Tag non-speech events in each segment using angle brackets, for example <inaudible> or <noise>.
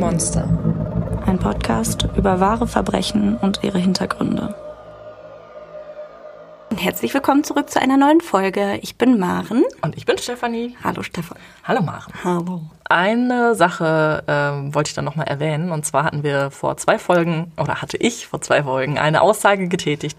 Monster. Ein Podcast über wahre Verbrechen und ihre Hintergründe. Und herzlich willkommen zurück zu einer neuen Folge. Ich bin Maren. Und ich bin Stefanie. Hallo Stefan. Hallo Maren. Hallo. Eine Sache ähm, wollte ich dann nochmal erwähnen. Und zwar hatten wir vor zwei Folgen, oder hatte ich vor zwei Folgen, eine Aussage getätigt,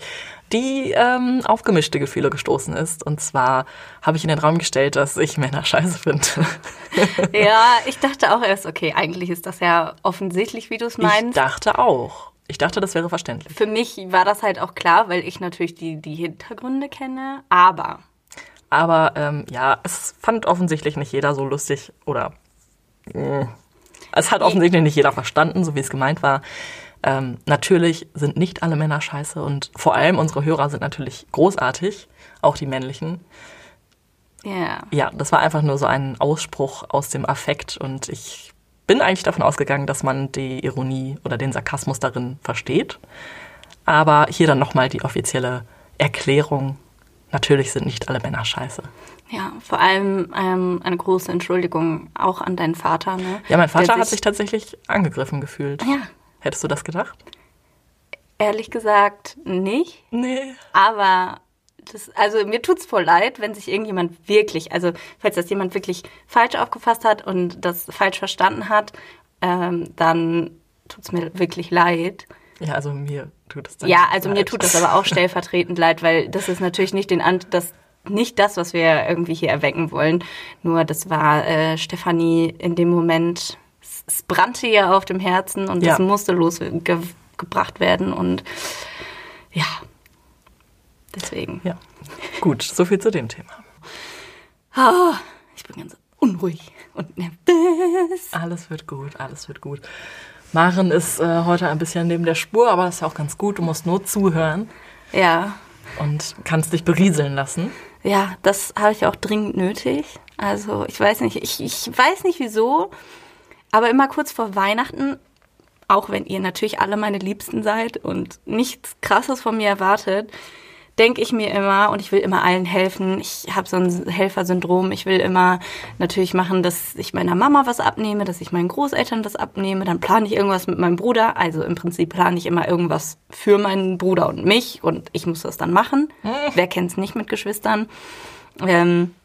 die ähm, auf gemischte Gefühle gestoßen ist. Und zwar habe ich in den Raum gestellt, dass ich Männer scheiße finde. <laughs> Ja, ich dachte auch erst, okay, eigentlich ist das ja offensichtlich, wie du es Ich meinst. dachte auch. Ich dachte, das wäre verständlich. Für mich war das halt auch klar, weil ich natürlich die, die Hintergründe kenne. Aber Aber ähm, ja, es fand offensichtlich nicht jeder so lustig oder mh, es hat offensichtlich nicht jeder verstanden, so wie es gemeint war. Ähm, natürlich sind nicht alle Männer scheiße und vor allem unsere Hörer sind natürlich großartig, auch die männlichen. ja, Ja, das war einfach nur so ein Ausspruch aus dem Affekt und ich bin eigentlich davon ausgegangen, dass man die Ironie oder den Sarkasmus darin versteht. Aber hier dann nochmal die offizielle Erklärung. Natürlich sind nicht alle Männer scheiße. ja, vor allem ähm, eine große Entschuldigung auch an deinen Vater. Ne? Ja, mein Vater Der hat sich tatsächlich angegriffen gefühlt. Ja, Hättest du das gedacht? ehrlich gesagt nicht. Nee. Aber das, also mir tut's voll leid, wenn sich irgendjemand wirklich, also falls das jemand wirklich falsch aufgefasst hat und das falsch verstanden hat, ähm, dann tut's mir wirklich leid. Ja, also mir tut es dann Ja, also mir leid. tut das aber auch stellvertretend leid, weil das ist natürlich nicht den An das nicht das, was wir irgendwie hier erwecken wollen. Nur das war äh, Stefanie in dem Moment. Es, es brannte ihr auf dem Herzen und Ja. das musste losgebracht werden und ja, deswegen. Ja. Gut, so viel zu dem Thema. Ah, ich bin ganz unruhig und nervös. Alles wird gut, alles wird gut. Maren ist äh, heute ein bisschen neben der Spur, aber das ist ja auch ganz gut. Du musst nur zuhören Ja, und kannst dich berieseln lassen. ja, das habe ich auch dringend nötig. Also ich weiß nicht, ich, ich weiß nicht wieso, aber immer kurz vor Weihnachten, auch wenn ihr natürlich alle meine Liebsten seid und nichts Krasses von mir erwartet, denke ich mir immer und ich will immer allen helfen. Ich habe so ein Helfersyndrom. Ich will immer natürlich machen, dass ich meiner Mama was abnehme, dass ich meinen Großeltern was abnehme. Dann plane ich irgendwas mit meinem Bruder. Also im Prinzip plane ich immer irgendwas für meinen Bruder und mich und ich muss das dann machen. Wer kennt's nicht mit Geschwistern? Ähm,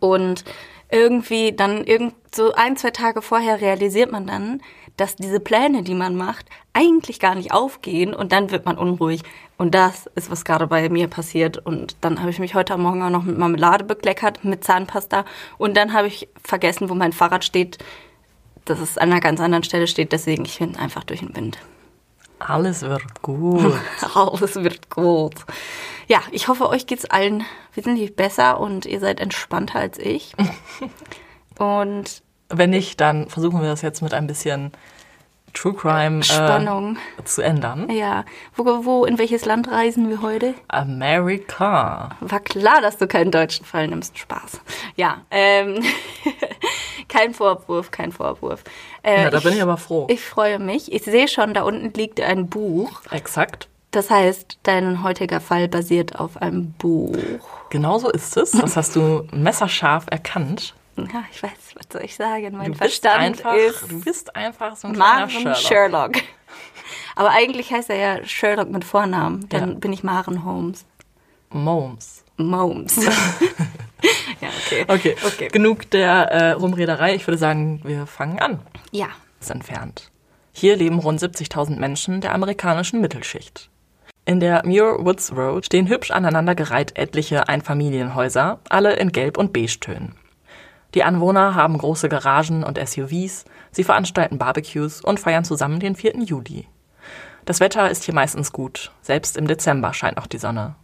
und irgendwie dann irgend so ein, zwei Tage vorher realisiert man dann, dass diese Pläne, die man macht, eigentlich gar nicht aufgehen und dann wird man unruhig. Und das ist, was gerade bei mir passiert. Und dann habe ich mich heute Morgen auch noch mit Marmelade bekleckert, mit Zahnpasta. Und dann habe ich vergessen, wo mein Fahrrad steht, dass es an einer ganz anderen Stelle steht. Deswegen, ich bin einfach durch den Wind. Alles wird gut. <laughs> Alles wird gut. Ja, ich hoffe, euch geht's allen wesentlich besser und ihr seid entspannter als ich. <laughs> Und Wenn nicht, dann versuchen wir das jetzt mit ein bisschen True Crime Spannung. Äh, zu ändern. Ja, wo, wo, in welches Land reisen wir heute? America. War klar, dass du keinen deutschen Fall nimmst. Spaß. Ja, ähm, <laughs> kein Vorwurf, kein Vorwurf. Äh, Ja, da bin ich aber froh. Ich freue mich. Ich sehe schon, da unten liegt ein Buch. Exakt. Das heißt, dein heutiger Fall basiert auf einem Buch. Genau so ist es. Das hast du messerscharf erkannt. Ja, ich weiß, was soll ich sagen? Mein Du bist Verstand einfach, ist du bist einfach so ein Maren Sherlock. Sherlock. Aber eigentlich heißt er ja Sherlock mit Vornamen. Dann Ja. bin ich Maren Holmes. Momes. Momes. <laughs> ja, okay. Okay. Okay. genug der äh, Rumrederei. Ich würde sagen, wir fangen an. Ja. ist entfernt. Hier leben rund 70.000 Menschen der amerikanischen Mittelschicht. In der Muir Woods Road stehen hübsch aneinandergereiht etliche Einfamilienhäuser, alle in Gelb- und Beige-Tönen. Die Anwohner haben große Garagen und SUVs, sie veranstalten Barbecues und feiern zusammen den 4. Juli. Das Wetter ist hier meistens gut, selbst im Dezember scheint noch die Sonne.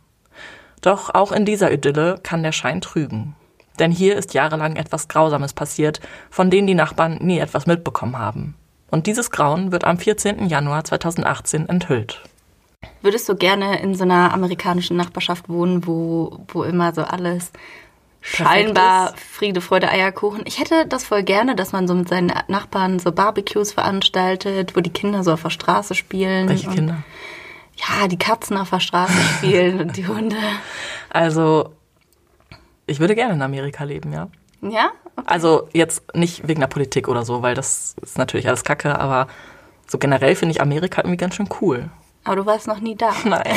Doch auch in dieser Idylle kann der Schein trügen. Denn hier ist jahrelang etwas Grausames passiert, von denen die Nachbarn nie etwas mitbekommen haben. Und dieses Grauen wird am 14. Januar 2018 enthüllt. Würdest du gerne in so einer amerikanischen Nachbarschaft wohnen, wo, wo immer so alles scheinbar? Friede, Freude, Eierkuchen? Ich hätte das voll gerne, dass man so mit seinen Nachbarn so Barbecues veranstaltet, wo die Kinder so auf der Straße spielen. Welche Kinder? Ja, die Katzen auf der Straße <laughs> spielen und die Hunde. Also, ich würde gerne in Amerika leben, ja. Ja? Okay. Also jetzt nicht wegen der Politik oder so, weil das ist natürlich alles Kacke, aber so generell finde ich Amerika irgendwie ganz schön cool. Aber du warst noch nie da. <laughs> Nein. <laughs>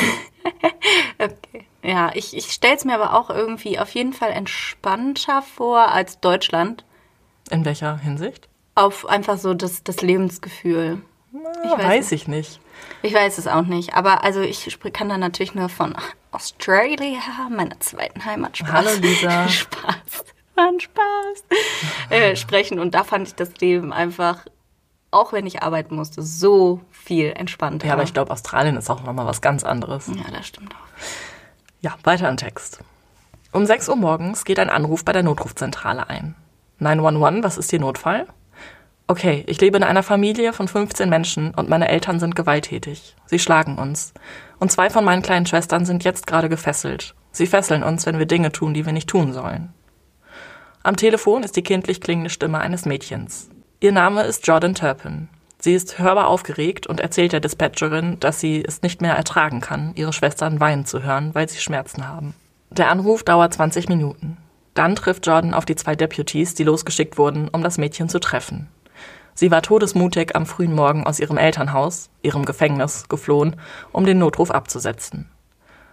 Okay. Ja, ich, ich stelle es mir aber auch irgendwie auf jeden Fall entspannter vor als Deutschland. In welcher Hinsicht? Auf einfach so das, das Lebensgefühl. Ich weiß, weiß ich nicht. Ich weiß es auch nicht. Aber also ich kann da natürlich nur von Australia, meiner zweiten Heimat, Spaß. Hallo, Lisa. <laughs> Spaß. Ein Spaß. äh, sprechen. Und da fand ich das Leben einfach, auch wenn ich arbeiten musste, so viel entspannter. Ja, aber ich glaube, Australien ist auch nochmal was ganz anderes. Ja, das stimmt auch. Ja, weiter im Text. Um 6 Uhr morgens geht ein Anruf bei der Notrufzentrale ein. 911, was ist Ihr Notfall? Okay, ich lebe in einer Familie von 15 Menschen und meine Eltern sind gewalttätig. Sie schlagen uns. Und zwei von meinen kleinen Schwestern sind jetzt gerade gefesselt. Sie fesseln uns, wenn wir Dinge tun, die wir nicht tun sollen. Am Telefon ist die kindlich klingende Stimme eines Mädchens. Ihr Name ist Jordan Turpin. Sie ist hörbar aufgeregt und erzählt der Dispatcherin, dass sie es nicht mehr ertragen kann, ihre Schwestern weinen zu hören, weil sie Schmerzen haben. Der Anruf dauert 20 Minuten. Dann trifft Jordan auf die zwei Deputies, die losgeschickt wurden, um das Mädchen zu treffen. Sie war todesmutig am frühen Morgen aus ihrem Elternhaus, ihrem Gefängnis, geflohen, um den Notruf abzusetzen.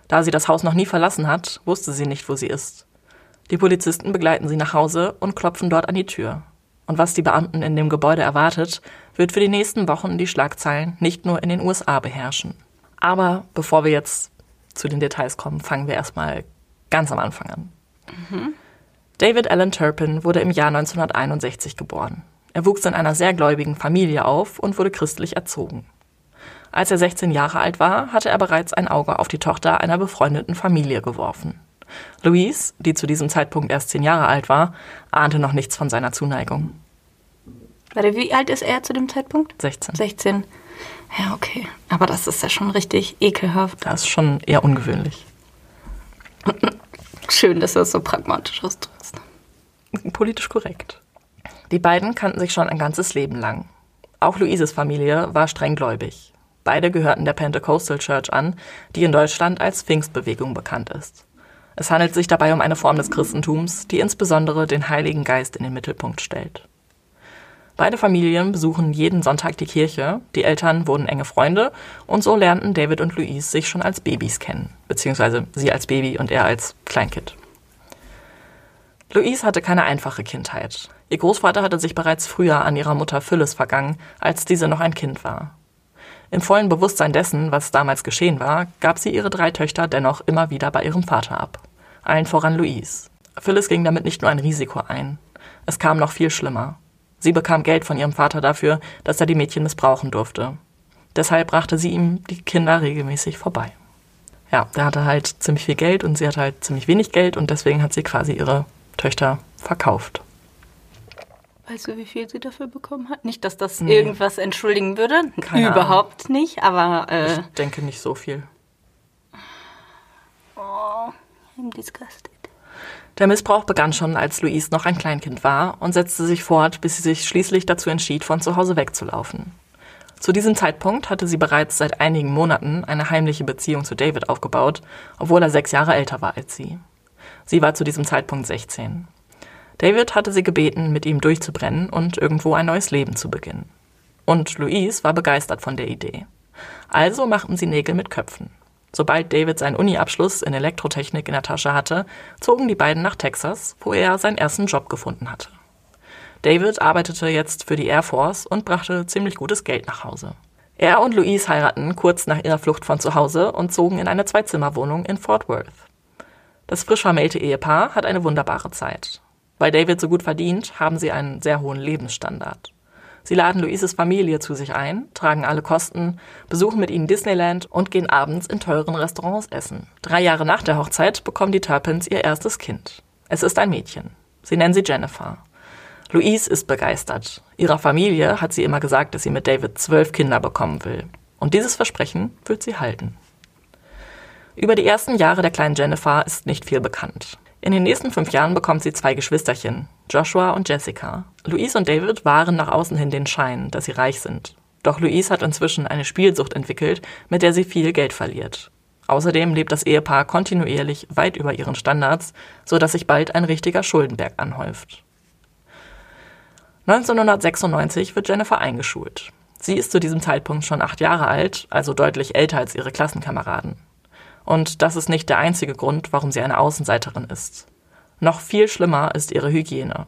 Da sie das Haus noch nie verlassen hat, wusste sie nicht, wo sie ist. Die Polizisten begleiten sie nach Hause und klopfen dort an die Tür. Und was die Beamten in dem Gebäude erwartet, wird für die nächsten Wochen die Schlagzeilen nicht nur in den USA beherrschen. Aber bevor wir jetzt zu den Details kommen, fangen wir erstmal ganz am Anfang an. David Allen Turpin wurde im Jahr 1961 geboren. Er wuchs in einer sehr gläubigen Familie auf und wurde christlich erzogen. Als er 16 Jahre alt war, hatte er bereits ein Auge auf die Tochter einer befreundeten Familie geworfen. Louise, die zu diesem Zeitpunkt erst 10 Jahre alt war, ahnte noch nichts von seiner Zuneigung. Warte, wie alt ist er zu dem Zeitpunkt? 16. 16. Ja, okay. Aber das ist ja schon richtig ekelhaft. Das ist schon eher ungewöhnlich. <laughs> Schön, dass du das so pragmatisch ausdrückst. Politisch korrekt. Die beiden kannten sich schon ein ganzes Leben lang. Auch Luises Familie war streng gläubig. Beide gehörten der Pentecostal Church an, die in Deutschland als Pfingstbewegung bekannt ist. Es handelt sich dabei um eine Form des Christentums, die insbesondere den Heiligen Geist in den Mittelpunkt stellt. Beide Familien besuchen jeden Sonntag die Kirche, die Eltern wurden enge Freunde und so lernten David und Louise sich schon als Babys kennen, beziehungsweise sie als Baby und er als Kleinkind. Louise hatte keine einfache Kindheit. Ihr Großvater hatte sich bereits früher an ihrer Mutter Phyllis vergangen, als diese noch ein Kind war. Im vollen Bewusstsein dessen, was damals geschehen war, gab sie ihre drei Töchter dennoch immer wieder bei ihrem Vater ab. Allen voran Louise. Phyllis ging damit nicht nur ein Risiko ein. Es kam noch viel schlimmer. Sie bekam Geld von ihrem Vater dafür, dass er die Mädchen missbrauchen durfte. Deshalb brachte sie ihm die Kinder regelmäßig vorbei. Ja, der hatte halt ziemlich viel Geld und sie hatte halt ziemlich wenig Geld und deswegen hat sie quasi ihre Töchter verkauft. Weißt du, wie viel sie dafür bekommen hat? Nicht, dass das Nee. irgendwas entschuldigen würde. Keine Überhaupt nicht, aber äh, Ich denke nicht so viel. oh, I'm disgusted. Der Missbrauch begann schon, als Louise noch ein Kleinkind war und setzte sich fort, bis sie sich schließlich dazu entschied, von zu Hause wegzulaufen. Zu diesem Zeitpunkt hatte sie bereits seit einigen Monaten eine heimliche Beziehung zu David aufgebaut, obwohl er sechs Jahre älter war als sie. Sie war zu diesem Zeitpunkt 16. David hatte sie gebeten, mit ihm durchzubrennen und irgendwo ein neues Leben zu beginnen. Und Louise war begeistert von der Idee. Also machten sie Nägel mit Köpfen. Sobald David seinen Uni-Abschluss in Elektrotechnik in der Tasche hatte, zogen die beiden nach Texas, wo er seinen ersten Job gefunden hatte. David arbeitete jetzt für die Air Force und brachte ziemlich gutes Geld nach Hause. Er und Louise heiraten kurz nach ihrer Flucht von zu Hause und zogen in eine Zweizimmerwohnung in Fort Worth. Das frisch vermählte Ehepaar hat eine wunderbare Zeit. Weil David so gut verdient, haben sie einen sehr hohen Lebensstandard. Sie laden Louises Familie zu sich ein, tragen alle Kosten, besuchen mit ihnen Disneyland und gehen abends in teuren Restaurants essen. Drei Jahre nach der Hochzeit bekommen die Turpins ihr erstes Kind. Es ist ein Mädchen. Sie nennen sie Jennifer. Louise ist begeistert. Ihrer Familie hat sie immer gesagt, dass sie mit David zwölf Kinder bekommen will. Und dieses Versprechen wird sie halten. Über die ersten Jahre der kleinen Jennifer ist nicht viel bekannt. In den nächsten fünf Jahren bekommt sie zwei Geschwisterchen, Joshua und Jessica. Louise und David waren nach außen hin den Schein, dass sie reich sind. Doch Louise hat inzwischen eine Spielsucht entwickelt, mit der sie viel Geld verliert. Außerdem lebt das Ehepaar kontinuierlich weit über ihren Standards, so dass sich bald ein richtiger Schuldenberg anhäuft. 1996 wird Jennifer eingeschult. Sie ist zu diesem Zeitpunkt schon acht Jahre alt, also deutlich älter als ihre Klassenkameraden. Und das ist nicht der einzige Grund, warum sie eine Außenseiterin ist. Noch viel schlimmer ist ihre Hygiene.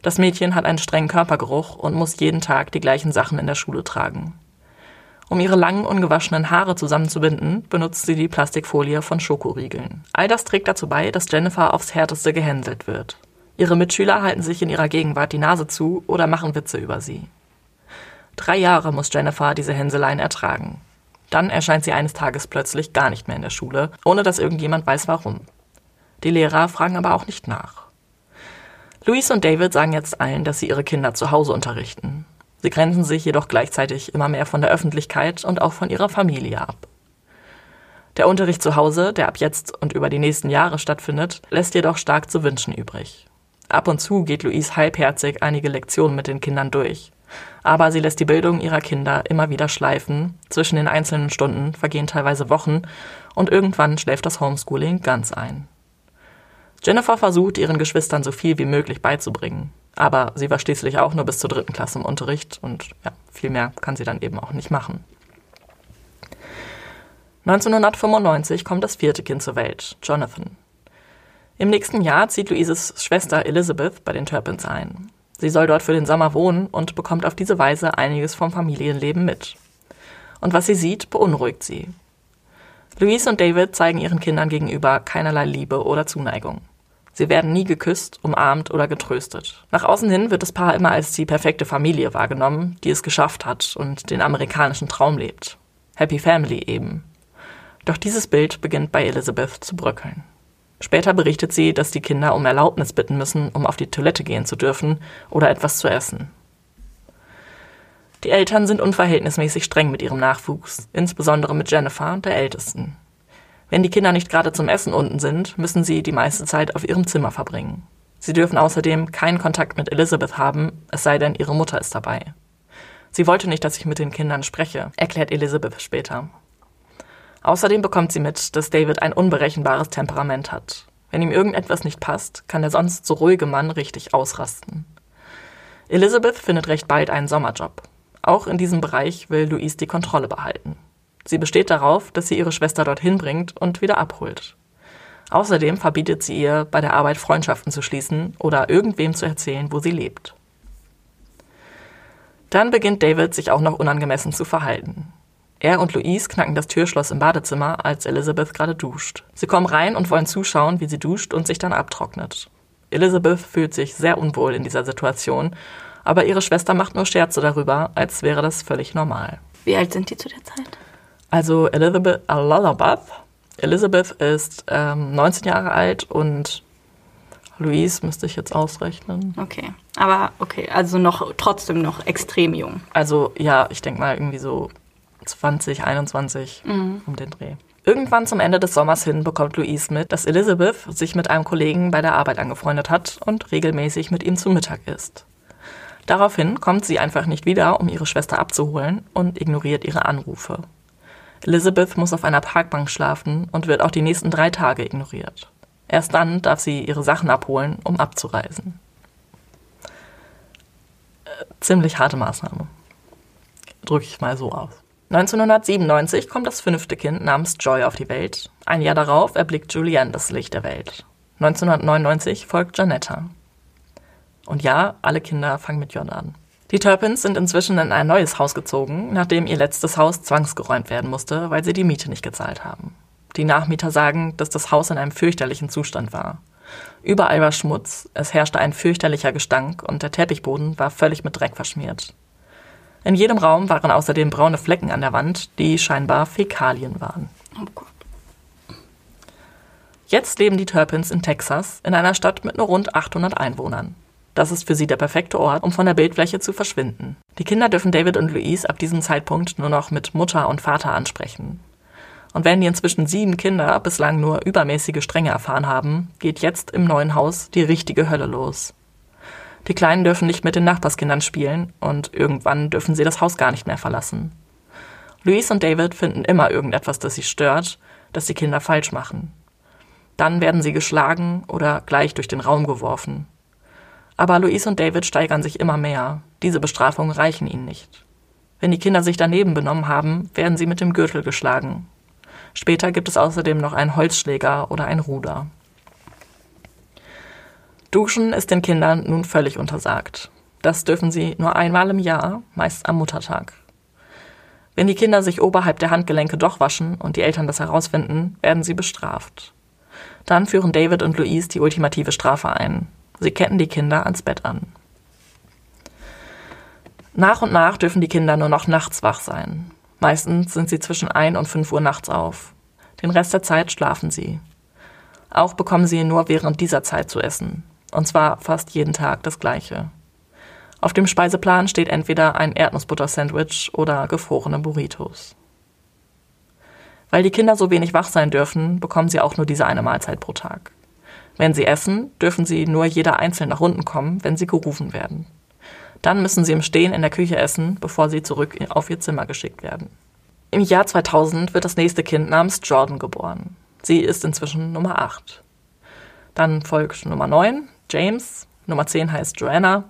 Das Mädchen hat einen strengen Körpergeruch und muss jeden Tag die gleichen Sachen in der Schule tragen. Um ihre langen, ungewaschenen Haare zusammenzubinden, benutzt sie die Plastikfolie von Schokoriegeln. All das trägt dazu bei, dass Jennifer aufs Härteste gehänselt wird. Ihre Mitschüler halten sich in ihrer Gegenwart die Nase zu oder machen Witze über sie. Drei Jahre muss Jennifer diese Hänseleien ertragen. Dann erscheint sie eines Tages plötzlich gar nicht mehr in der Schule, ohne dass irgendjemand weiß warum. Die Lehrer fragen aber auch nicht nach. Louise und David sagen jetzt allen, dass sie ihre Kinder zu Hause unterrichten. Sie grenzen sich jedoch gleichzeitig immer mehr von der Öffentlichkeit und auch von ihrer Familie ab. Der Unterricht zu Hause, der ab jetzt und über die nächsten Jahre stattfindet, lässt jedoch stark zu wünschen übrig. Ab und zu geht Louise halbherzig einige Lektionen mit den Kindern durch. Aber sie lässt die Bildung ihrer Kinder immer wieder schleifen. Zwischen den einzelnen Stunden vergehen teilweise Wochen und irgendwann schläft das Homeschooling ganz ein. Jennifer versucht, ihren Geschwistern so viel wie möglich beizubringen. Aber sie war schließlich auch nur bis zur dritten Klasse im Unterricht und ja, viel mehr kann sie dann eben auch nicht machen. 1995 kommt das vierte Kind zur Welt, Jonathan. Im nächsten Jahr zieht Louises Schwester Elizabeth bei den Turpins ein. Sie soll dort für den Sommer wohnen und bekommt auf diese Weise einiges vom Familienleben mit. Und was sie sieht, beunruhigt sie. Louise und David zeigen ihren Kindern gegenüber keinerlei Liebe oder Zuneigung. Sie werden nie geküsst, umarmt oder getröstet. Nach außen hin wird das Paar immer als die perfekte Familie wahrgenommen, die es geschafft hat und den amerikanischen Traum lebt. Happy Family eben. Doch dieses Bild beginnt bei Elizabeth zu bröckeln. Später berichtet sie, dass die Kinder um Erlaubnis bitten müssen, um auf die Toilette gehen zu dürfen oder etwas zu essen. Die Eltern sind unverhältnismäßig streng mit ihrem Nachwuchs, insbesondere mit Jennifer, der Ältesten. Wenn die Kinder nicht gerade zum Essen unten sind, müssen sie die meiste Zeit auf ihrem Zimmer verbringen. Sie dürfen außerdem keinen Kontakt mit Elizabeth haben, es sei denn, ihre Mutter ist dabei. Sie wollte nicht, dass ich mit den Kindern spreche, erklärt Elizabeth später. Außerdem bekommt sie mit, dass David ein unberechenbares Temperament hat. Wenn ihm irgendetwas nicht passt, kann der sonst so ruhige Mann richtig ausrasten. Elizabeth findet recht bald einen Sommerjob. Auch in diesem Bereich will Louise die Kontrolle behalten. Sie besteht darauf, dass sie ihre Schwester dorthin bringt und wieder abholt. Außerdem verbietet sie ihr, bei der Arbeit Freundschaften zu schließen oder irgendwem zu erzählen, wo sie lebt. Dann beginnt David sich auch noch unangemessen zu verhalten. Er und Louise knacken das Türschloss im Badezimmer, als Elizabeth gerade duscht. Sie kommen rein und wollen zuschauen, wie sie duscht und sich dann abtrocknet. Elizabeth fühlt sich sehr unwohl in dieser Situation, aber ihre Schwester macht nur Scherze darüber, als wäre das völlig normal. Wie alt sind die zu der Zeit? Also Elizabeth, Elizabeth, Elizabeth ist ähm, 19 Jahre alt und Louise müsste ich jetzt ausrechnen. Okay, aber okay, also noch trotzdem noch extrem jung. Also ja, ich denke mal irgendwie so 2021 mhm. um den Dreh. Irgendwann zum Ende des Sommers hin bekommt Louise mit, dass Elizabeth sich mit einem Kollegen bei der Arbeit angefreundet hat und regelmäßig mit ihm zu Mittag isst. Daraufhin kommt sie einfach nicht wieder, um ihre Schwester abzuholen und ignoriert ihre Anrufe. Elizabeth muss auf einer Parkbank schlafen und wird auch die nächsten drei Tage ignoriert. Erst dann darf sie ihre Sachen abholen, um abzureisen. Äh, ziemlich harte Maßnahme. Drücke ich mal so aus. 1997 kommt das fünfte Kind namens Joy auf die Welt. Ein Jahr darauf erblickt Julianne das Licht der Welt. 1999 folgt Janetta. Und ja, alle Kinder fangen mit J an. Die Turpins sind inzwischen in ein neues Haus gezogen, nachdem ihr letztes Haus zwangsgeräumt werden musste, weil sie die Miete nicht gezahlt haben. Die Nachmieter sagen, dass das Haus in einem fürchterlichen Zustand war. Überall war Schmutz, es herrschte ein fürchterlicher Gestank und der Teppichboden war völlig mit Dreck verschmiert. In jedem Raum waren außerdem braune Flecken an der Wand, die scheinbar Fäkalien waren. Oh Gott. Jetzt leben die Turpins in Texas, in einer Stadt mit nur rund 800 Einwohnern. Das ist für sie der perfekte Ort, um von der Bildfläche zu verschwinden. Die Kinder dürfen David und Louise ab diesem Zeitpunkt nur noch mit Mutter und Vater ansprechen. Und wenn die inzwischen sieben Kinder bislang nur übermäßige Strenge erfahren haben, geht jetzt im neuen Haus die richtige Hölle los. Die Kleinen dürfen nicht mit den Nachbarskindern spielen und irgendwann dürfen sie das Haus gar nicht mehr verlassen. Louise und David finden immer irgendetwas, das sie stört, das die Kinder falsch machen. Dann werden sie geschlagen oder gleich durch den Raum geworfen. Aber Louise und David steigern sich immer mehr. Diese Bestrafungen reichen ihnen nicht. Wenn die Kinder sich daneben benommen haben, werden sie mit dem Gürtel geschlagen. Später gibt es außerdem noch einen Holzschläger oder ein Ruder. Duschen ist den Kindern nun völlig untersagt. Das dürfen sie nur einmal im Jahr, meist am Muttertag. Wenn die Kinder sich oberhalb der Handgelenke doch waschen und die Eltern das herausfinden, werden sie bestraft. Dann führen David und Louise die ultimative Strafe ein. Sie ketten die Kinder ans Bett an. Nach und nach dürfen die Kinder nur noch nachts wach sein. Meistens sind sie zwischen 1 und 5 Uhr nachts auf. Den Rest der Zeit schlafen sie. Auch bekommen sie nur während dieser Zeit zu essen. Und zwar fast jeden Tag das gleiche. Auf dem Speiseplan steht entweder ein Erdnussbutter-Sandwich oder gefrorene Burritos. Weil die Kinder so wenig wach sein dürfen, bekommen sie auch nur diese eine Mahlzeit pro Tag. Wenn sie essen, dürfen sie nur jeder einzeln nach unten kommen, wenn sie gerufen werden. Dann müssen sie im Stehen in der Küche essen, bevor sie zurück auf ihr Zimmer geschickt werden. Im Jahr 2000 wird das nächste Kind namens Jordan geboren. Sie ist inzwischen Nummer 8. Dann folgt Nummer 9, James. Nummer 10 heißt Joanna.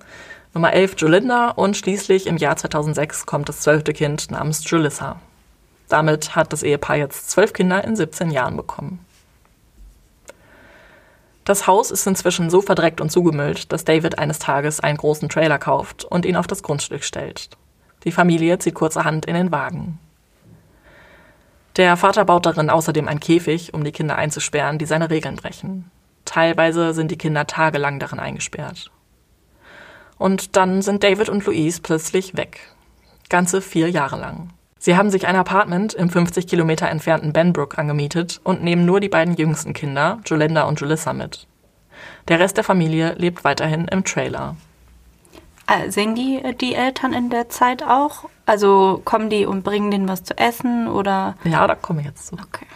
Nummer 11 Jolinda. Und schließlich im Jahr 2006 kommt das zwölfte Kind namens Julissa. Damit hat das Ehepaar jetzt zwölf Kinder in 17 Jahren bekommen. Das Haus ist inzwischen so verdreckt und zugemüllt, dass David eines Tages einen großen Trailer kauft und ihn auf das Grundstück stellt. Die Familie zieht kurzerhand in den Wagen. Der Vater baut darin außerdem einen Käfig, um die Kinder einzusperren, die seine Regeln brechen. Teilweise sind die Kinder tagelang darin eingesperrt. Und dann sind David und Louise plötzlich weg. Ganze vier Jahre lang. Sie haben sich ein Apartment im 50 Kilometer entfernten Benbrook angemietet und nehmen nur die beiden jüngsten Kinder, Jolinda und Julissa, mit. Der Rest der Familie lebt weiterhin im Trailer. Äh, sehen die die Eltern in der Zeit auch? Also kommen die und bringen denen was zu essen oder? Ja, da komme ich jetzt zu. Okay.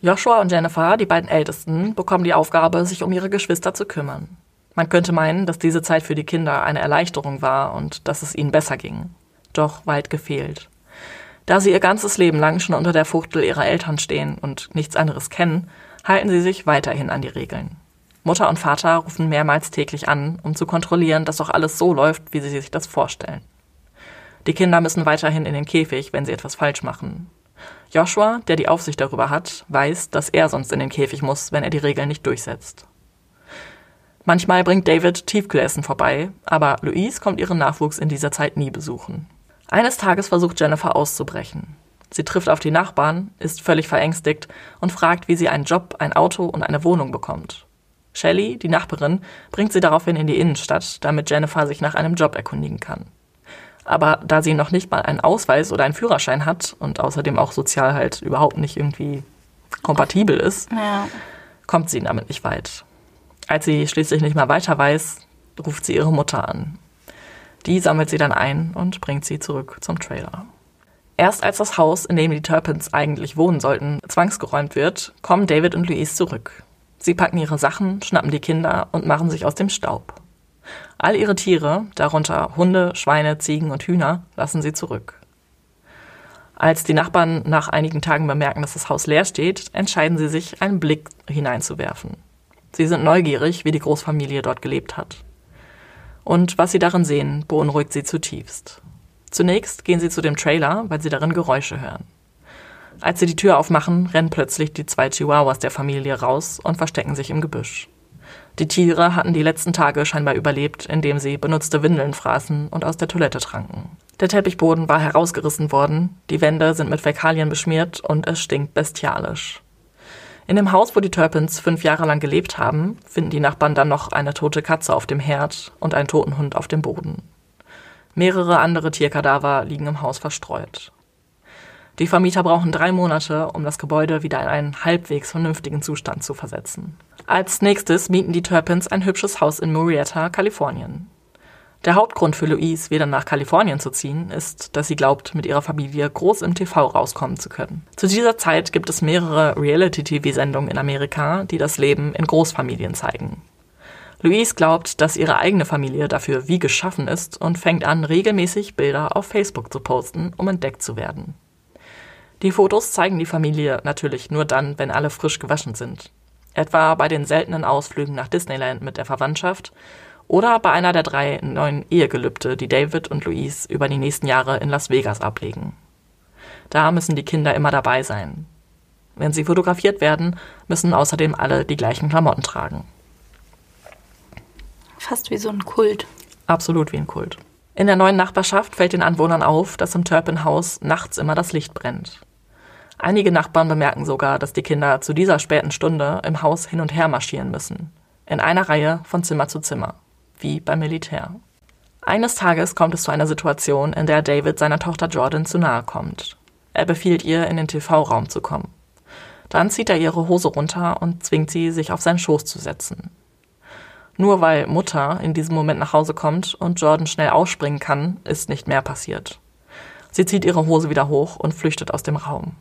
Joshua und Jennifer, die beiden Ältesten, bekommen die Aufgabe, sich um ihre Geschwister zu kümmern. Man könnte meinen, dass diese Zeit für die Kinder eine Erleichterung war und dass es ihnen besser ging doch weit gefehlt. Da sie ihr ganzes Leben lang schon unter der Fuchtel ihrer Eltern stehen und nichts anderes kennen, halten sie sich weiterhin an die Regeln. Mutter und Vater rufen mehrmals täglich an, um zu kontrollieren, dass doch alles so läuft, wie sie sich das vorstellen. Die Kinder müssen weiterhin in den Käfig, wenn sie etwas falsch machen. Joshua, der die Aufsicht darüber hat, weiß, dass er sonst in den Käfig muss, wenn er die Regeln nicht durchsetzt. Manchmal bringt David Tiefkühlessen vorbei, aber Louise kommt ihren Nachwuchs in dieser Zeit nie besuchen. Eines Tages versucht Jennifer auszubrechen. Sie trifft auf die Nachbarn, ist völlig verängstigt und fragt, wie sie einen Job, ein Auto und eine Wohnung bekommt. Shelley, die Nachbarin, bringt sie daraufhin in die Innenstadt, damit Jennifer sich nach einem Job erkundigen kann. Aber da sie noch nicht mal einen Ausweis oder einen Führerschein hat und außerdem auch sozial halt überhaupt nicht irgendwie kompatibel ist, Ja. kommt sie damit nicht weit. Als sie schließlich nicht mehr weiter weiß, ruft sie ihre Mutter an. Die sammelt sie dann ein und bringt sie zurück zum Trailer. Erst als das Haus, in dem die Turpins eigentlich wohnen sollten, zwangsgeräumt wird, kommen David und Louise zurück. Sie packen ihre Sachen, schnappen die Kinder und machen sich aus dem Staub. All ihre Tiere, darunter Hunde, Schweine, Ziegen und Hühner, lassen sie zurück. Als die Nachbarn nach einigen Tagen bemerken, dass das Haus leer steht, entscheiden sie sich, einen Blick hineinzuwerfen. Sie sind neugierig, wie die Großfamilie dort gelebt hat und was sie darin sehen, beunruhigt sie zutiefst. Zunächst gehen sie zu dem Trailer, weil sie darin Geräusche hören. Als sie die Tür aufmachen, rennen plötzlich die zwei Chihuahuas der Familie raus und verstecken sich im Gebüsch. Die Tiere hatten die letzten Tage scheinbar überlebt, indem sie benutzte Windeln fraßen und aus der Toilette tranken. Der Teppichboden war herausgerissen worden, die Wände sind mit Fäkalien beschmiert und es stinkt bestialisch. In dem Haus, wo die Turpins fünf Jahre lang gelebt haben, finden die Nachbarn dann noch eine tote Katze auf dem Herd und einen toten Hund auf dem Boden. Mehrere andere Tierkadaver liegen im Haus verstreut. Die Vermieter brauchen drei Monate, um das Gebäude wieder in einen halbwegs vernünftigen Zustand zu versetzen. Als nächstes mieten die Turpins ein hübsches Haus in Murrieta, Kalifornien. Der Hauptgrund für Louise, wieder nach Kalifornien zu ziehen, ist, dass sie glaubt, mit ihrer Familie groß im TV rauskommen zu können. Zu dieser Zeit gibt es mehrere Reality-TV-Sendungen in Amerika, die das Leben in Großfamilien zeigen. Louise glaubt, dass ihre eigene Familie dafür wie geschaffen ist und fängt an, regelmäßig Bilder auf Facebook zu posten, um entdeckt zu werden. Die Fotos zeigen die Familie natürlich nur dann, wenn alle frisch gewaschen sind. Etwa bei den seltenen Ausflügen nach Disneyland mit der Verwandtschaft oder bei einer der drei neuen Ehegelübde, die David und Louise über die nächsten Jahre in Las Vegas ablegen. Da müssen die Kinder immer dabei sein. Wenn sie fotografiert werden, müssen außerdem alle die gleichen Klamotten tragen. Fast wie so ein Kult. Absolut wie ein Kult. In der neuen Nachbarschaft fällt den Anwohnern auf, dass im Turpin-Haus nachts immer das Licht brennt. Einige Nachbarn bemerken sogar, dass die Kinder zu dieser späten Stunde im Haus hin und her marschieren müssen. In einer Reihe von Zimmer zu Zimmer. Wie beim Militär. Eines Tages kommt es zu einer Situation, in der David seiner Tochter Jordan zu nahe kommt. Er befiehlt ihr, in den TV-Raum zu kommen. Dann zieht er ihre Hose runter und zwingt sie, sich auf seinen Schoß zu setzen. Nur weil Mutter in diesem Moment nach Hause kommt und Jordan schnell ausspringen kann, ist nicht mehr passiert. Sie zieht ihre Hose wieder hoch und flüchtet aus dem Raum.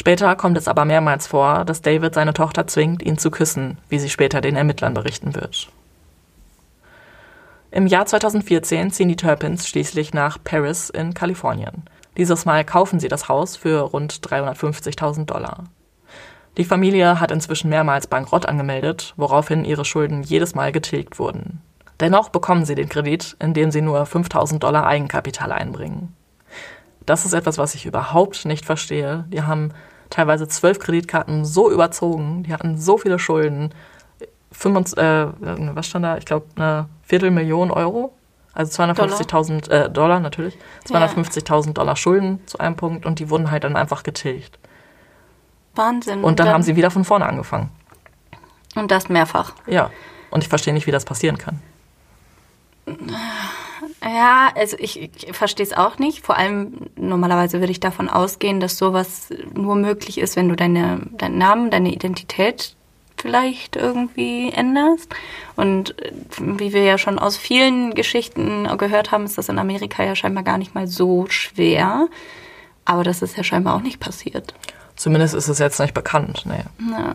Später kommt es aber mehrmals vor, dass David seine Tochter zwingt, ihn zu küssen, wie sie später den Ermittlern berichten wird. Im Jahr 2014 ziehen die Turpins schließlich nach Paris in Kalifornien. Dieses Mal kaufen sie das Haus für rund 350.000 Dollar. Die Familie hat inzwischen mehrmals Bankrott angemeldet, woraufhin ihre Schulden jedes Mal getilgt wurden. Dennoch bekommen sie den Kredit, indem sie nur 5000 Dollar Eigenkapital einbringen. Das ist etwas, was ich überhaupt nicht verstehe. Die haben teilweise zwölf Kreditkarten so überzogen, die hatten so viele Schulden. 25, äh, was stand da? Ich glaube, eine Viertelmillion Euro. Also 250.000 Dollar. Äh, Dollar natürlich. 250.000 ja. Dollar Schulden zu einem Punkt und die wurden halt dann einfach getilgt. Wahnsinn. Und dann, dann haben sie wieder von vorne angefangen. Und das mehrfach. Ja. Und ich verstehe nicht, wie das passieren kann. Ja, also ich, ich verstehe es auch nicht. Vor allem normalerweise würde ich davon ausgehen, dass sowas nur möglich ist, wenn du deine, deinen Namen, deine Identität vielleicht irgendwie änderst. Und äh, wie wir ja schon aus vielen Geschichten gehört haben, ist das in Amerika ja scheinbar gar nicht mal so schwer. Aber das ist ja scheinbar auch nicht passiert. Zumindest ist es jetzt nicht bekannt. Nee. Ja.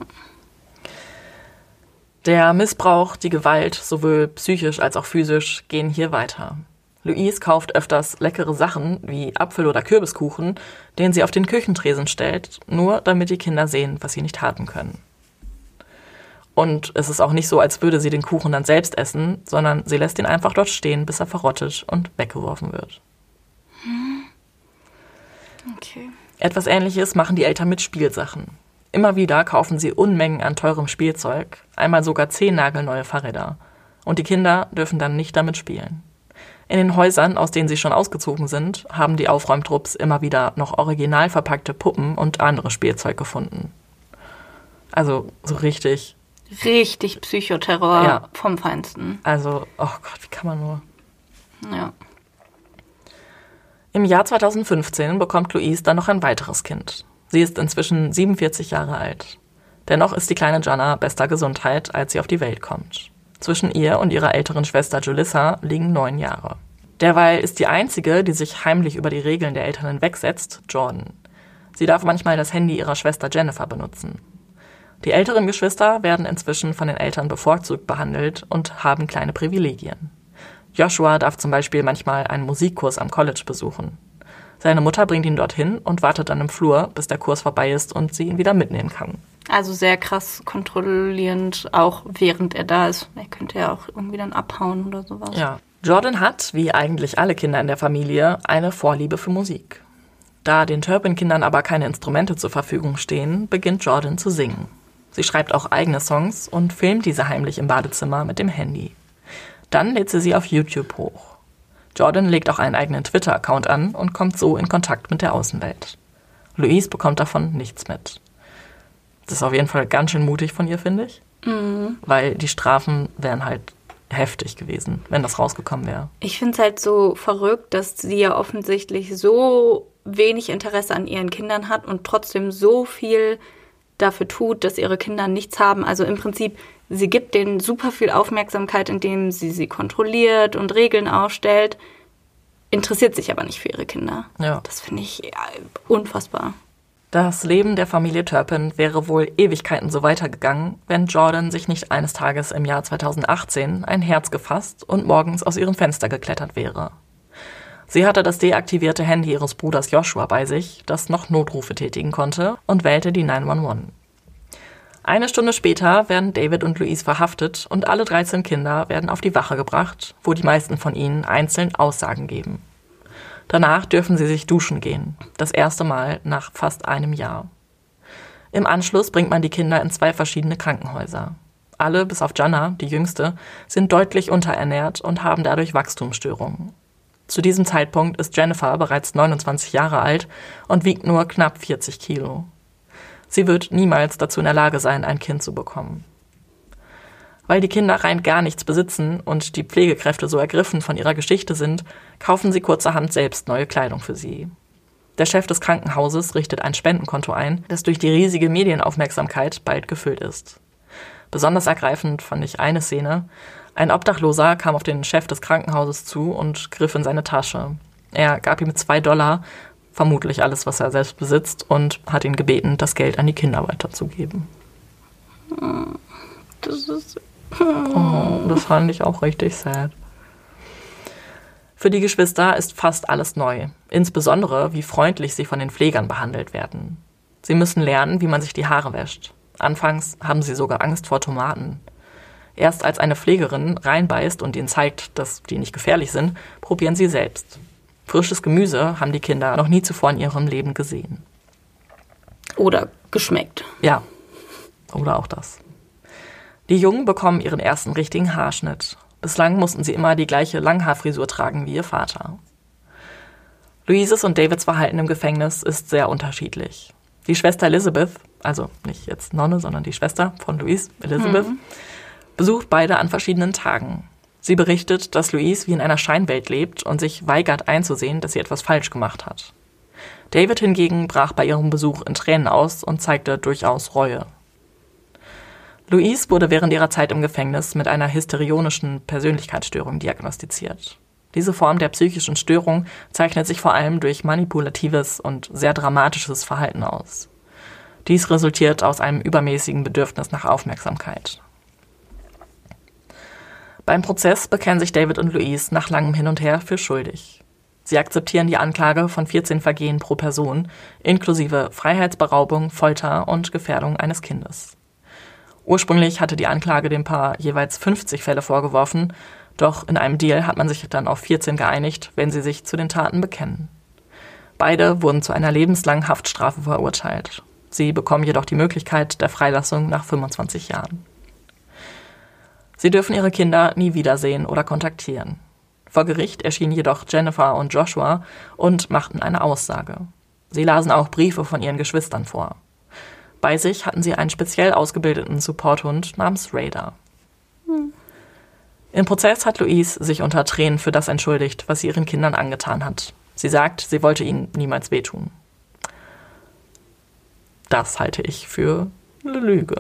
Der Missbrauch, die Gewalt, sowohl psychisch als auch physisch, gehen hier weiter. Louise kauft öfters leckere Sachen wie Apfel- oder Kürbiskuchen, den sie auf den Küchentresen stellt, nur damit die Kinder sehen, was sie nicht haben können. Und es ist auch nicht so, als würde sie den Kuchen dann selbst essen, sondern sie lässt ihn einfach dort stehen, bis er verrottet und weggeworfen wird. Hm. Okay. Etwas ähnliches machen die Eltern mit Spielsachen. Immer wieder kaufen sie Unmengen an teurem Spielzeug, einmal sogar zehn nagelneue Fahrräder. Und die Kinder dürfen dann nicht damit spielen. In den Häusern, aus denen sie schon ausgezogen sind, haben die Aufräumtrupps immer wieder noch original verpackte Puppen und andere Spielzeug gefunden. Also so richtig. Richtig Psychoterror ja. vom Feinsten. Also, oh Gott, wie kann man nur. Ja. Im Jahr 2015 bekommt Louise dann noch ein weiteres Kind. Sie ist inzwischen 47 Jahre alt. Dennoch ist die kleine Jana bester Gesundheit, als sie auf die Welt kommt. Zwischen ihr und ihrer älteren Schwester Julissa liegen neun Jahre. Derweil ist die einzige, die sich heimlich über die Regeln der Eltern hinwegsetzt, Jordan. Sie darf manchmal das Handy ihrer Schwester Jennifer benutzen. Die älteren Geschwister werden inzwischen von den Eltern bevorzugt behandelt und haben kleine Privilegien. Joshua darf zum Beispiel manchmal einen Musikkurs am College besuchen. Seine Mutter bringt ihn dorthin und wartet dann im Flur, bis der Kurs vorbei ist und sie ihn wieder mitnehmen kann. Also sehr krass kontrollierend, auch während er da ist. Er könnte ja auch irgendwie dann abhauen oder sowas. Ja. Jordan hat, wie eigentlich alle Kinder in der Familie, eine Vorliebe für Musik. Da den Turpin-Kindern aber keine Instrumente zur Verfügung stehen, beginnt Jordan zu singen. Sie schreibt auch eigene Songs und filmt diese heimlich im Badezimmer mit dem Handy. Dann lädt sie sie auf YouTube hoch. Jordan legt auch einen eigenen Twitter-Account an und kommt so in Kontakt mit der Außenwelt. Louise bekommt davon nichts mit. Das ist auf jeden Fall ganz schön mutig von ihr, finde ich. Mhm. Weil die Strafen wären halt heftig gewesen, wenn das rausgekommen wäre. Ich finde es halt so verrückt, dass sie ja offensichtlich so wenig Interesse an ihren Kindern hat und trotzdem so viel dafür tut, dass ihre Kinder nichts haben. Also im Prinzip Sie gibt denen super viel Aufmerksamkeit, indem sie sie kontrolliert und Regeln aufstellt, interessiert sich aber nicht für ihre Kinder. Ja. Das finde ich ja, unfassbar. Das Leben der Familie Turpin wäre wohl Ewigkeiten so weitergegangen, wenn Jordan sich nicht eines Tages im Jahr 2018 ein Herz gefasst und morgens aus ihrem Fenster geklettert wäre. Sie hatte das deaktivierte Handy ihres Bruders Joshua bei sich, das noch Notrufe tätigen konnte, und wählte die 911. Eine Stunde später werden David und Louise verhaftet und alle 13 Kinder werden auf die Wache gebracht, wo die meisten von ihnen einzeln Aussagen geben. Danach dürfen sie sich duschen gehen, das erste Mal nach fast einem Jahr. Im Anschluss bringt man die Kinder in zwei verschiedene Krankenhäuser. Alle, bis auf Jana, die jüngste, sind deutlich unterernährt und haben dadurch Wachstumsstörungen. Zu diesem Zeitpunkt ist Jennifer bereits 29 Jahre alt und wiegt nur knapp 40 Kilo. Sie wird niemals dazu in der Lage sein, ein Kind zu bekommen. Weil die Kinder rein gar nichts besitzen und die Pflegekräfte so ergriffen von ihrer Geschichte sind, kaufen sie kurzerhand selbst neue Kleidung für sie. Der Chef des Krankenhauses richtet ein Spendenkonto ein, das durch die riesige Medienaufmerksamkeit bald gefüllt ist. Besonders ergreifend fand ich eine Szene. Ein Obdachloser kam auf den Chef des Krankenhauses zu und griff in seine Tasche. Er gab ihm zwei Dollar vermutlich alles, was er selbst besitzt, und hat ihn gebeten, das Geld an die Kinder weiterzugeben. Das ist. Oh, das fand ich auch richtig sad. Für die Geschwister ist fast alles neu, insbesondere wie freundlich sie von den Pflegern behandelt werden. Sie müssen lernen, wie man sich die Haare wäscht. Anfangs haben sie sogar Angst vor Tomaten. Erst als eine Pflegerin reinbeißt und ihnen zeigt, dass die nicht gefährlich sind, probieren sie selbst. Frisches Gemüse haben die Kinder noch nie zuvor in ihrem Leben gesehen. Oder geschmeckt. Ja, oder auch das. Die Jungen bekommen ihren ersten richtigen Haarschnitt. Bislang mussten sie immer die gleiche Langhaarfrisur tragen wie ihr Vater. Louises und Davids Verhalten im Gefängnis ist sehr unterschiedlich. Die Schwester Elizabeth, also nicht jetzt Nonne, sondern die Schwester von Louise, Elizabeth, mhm. besucht beide an verschiedenen Tagen. Sie berichtet, dass Louise wie in einer Scheinwelt lebt und sich weigert einzusehen, dass sie etwas falsch gemacht hat. David hingegen brach bei ihrem Besuch in Tränen aus und zeigte durchaus Reue. Louise wurde während ihrer Zeit im Gefängnis mit einer hysterionischen Persönlichkeitsstörung diagnostiziert. Diese Form der psychischen Störung zeichnet sich vor allem durch manipulatives und sehr dramatisches Verhalten aus. Dies resultiert aus einem übermäßigen Bedürfnis nach Aufmerksamkeit. Beim Prozess bekennen sich David und Louise nach langem Hin und Her für schuldig. Sie akzeptieren die Anklage von 14 Vergehen pro Person, inklusive Freiheitsberaubung, Folter und Gefährdung eines Kindes. Ursprünglich hatte die Anklage dem Paar jeweils 50 Fälle vorgeworfen, doch in einem Deal hat man sich dann auf 14 geeinigt, wenn sie sich zu den Taten bekennen. Beide wurden zu einer lebenslangen Haftstrafe verurteilt. Sie bekommen jedoch die Möglichkeit der Freilassung nach 25 Jahren. Sie dürfen ihre Kinder nie wiedersehen oder kontaktieren. Vor Gericht erschienen jedoch Jennifer und Joshua und machten eine Aussage. Sie lasen auch Briefe von ihren Geschwistern vor. Bei sich hatten sie einen speziell ausgebildeten Supporthund namens Raider. Im Prozess hat Louise sich unter Tränen für das entschuldigt, was sie ihren Kindern angetan hat. Sie sagt, sie wollte ihnen niemals wehtun. Das halte ich für eine Lüge.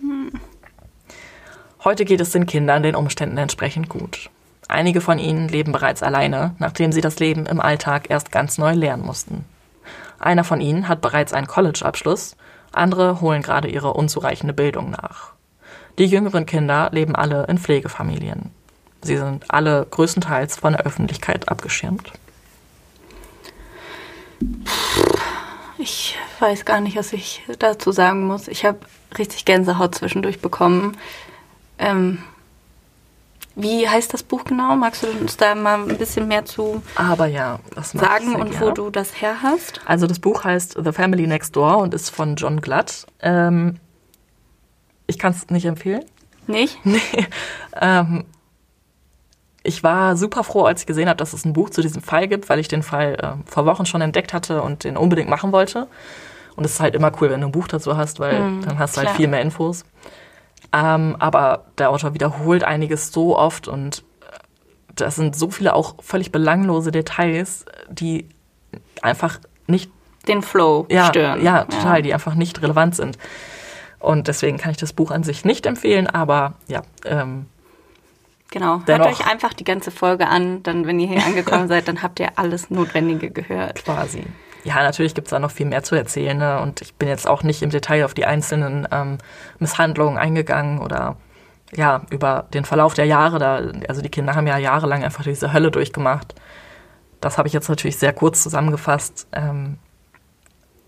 Hm. Heute geht es den Kindern den Umständen entsprechend gut. Einige von ihnen leben bereits alleine, nachdem sie das Leben im Alltag erst ganz neu lernen mussten. Einer von ihnen hat bereits einen College-Abschluss, andere holen gerade ihre unzureichende Bildung nach. Die jüngeren Kinder leben alle in Pflegefamilien. Sie sind alle größtenteils von der Öffentlichkeit abgeschirmt. Ich weiß gar nicht, was ich dazu sagen muss. Ich habe richtig Gänsehaut zwischendurch bekommen. Ähm, wie heißt das Buch genau? Magst du uns da mal ein bisschen mehr zu Aber ja, sagen und wo du das her hast? Also das Buch heißt The Family Next Door und ist von John Glatt. Ähm, ich kann es nicht empfehlen. Nicht? <laughs> Nee. Ähm, ich war super froh, als ich gesehen habe, dass es ein Buch zu diesem Fall gibt, weil ich den Fall äh, vor Wochen schon entdeckt hatte und den unbedingt machen wollte. Und es ist halt immer cool, wenn du ein Buch dazu hast, weil mhm, dann hast du halt klar. viel mehr Infos. Ähm, aber der Autor wiederholt einiges so oft und äh, das sind so viele auch völlig belanglose Details, die einfach nicht den Flow ja, stören. Ja, total, ja. die einfach nicht relevant sind. Und deswegen kann ich das Buch an sich nicht empfehlen, aber ja. Ähm, genau, hört euch einfach die ganze Folge an, dann, wenn ihr hier angekommen <laughs> seid, dann habt ihr alles Notwendige gehört. Quasi. Ja, natürlich gibt es da noch viel mehr zu erzählen. Ne? Und ich bin jetzt auch nicht im Detail auf die einzelnen ähm, Misshandlungen eingegangen oder ja, über den Verlauf der Jahre. Da, also die Kinder haben ja jahrelang einfach diese Hölle durchgemacht. Das habe ich jetzt natürlich sehr kurz zusammengefasst. Ähm,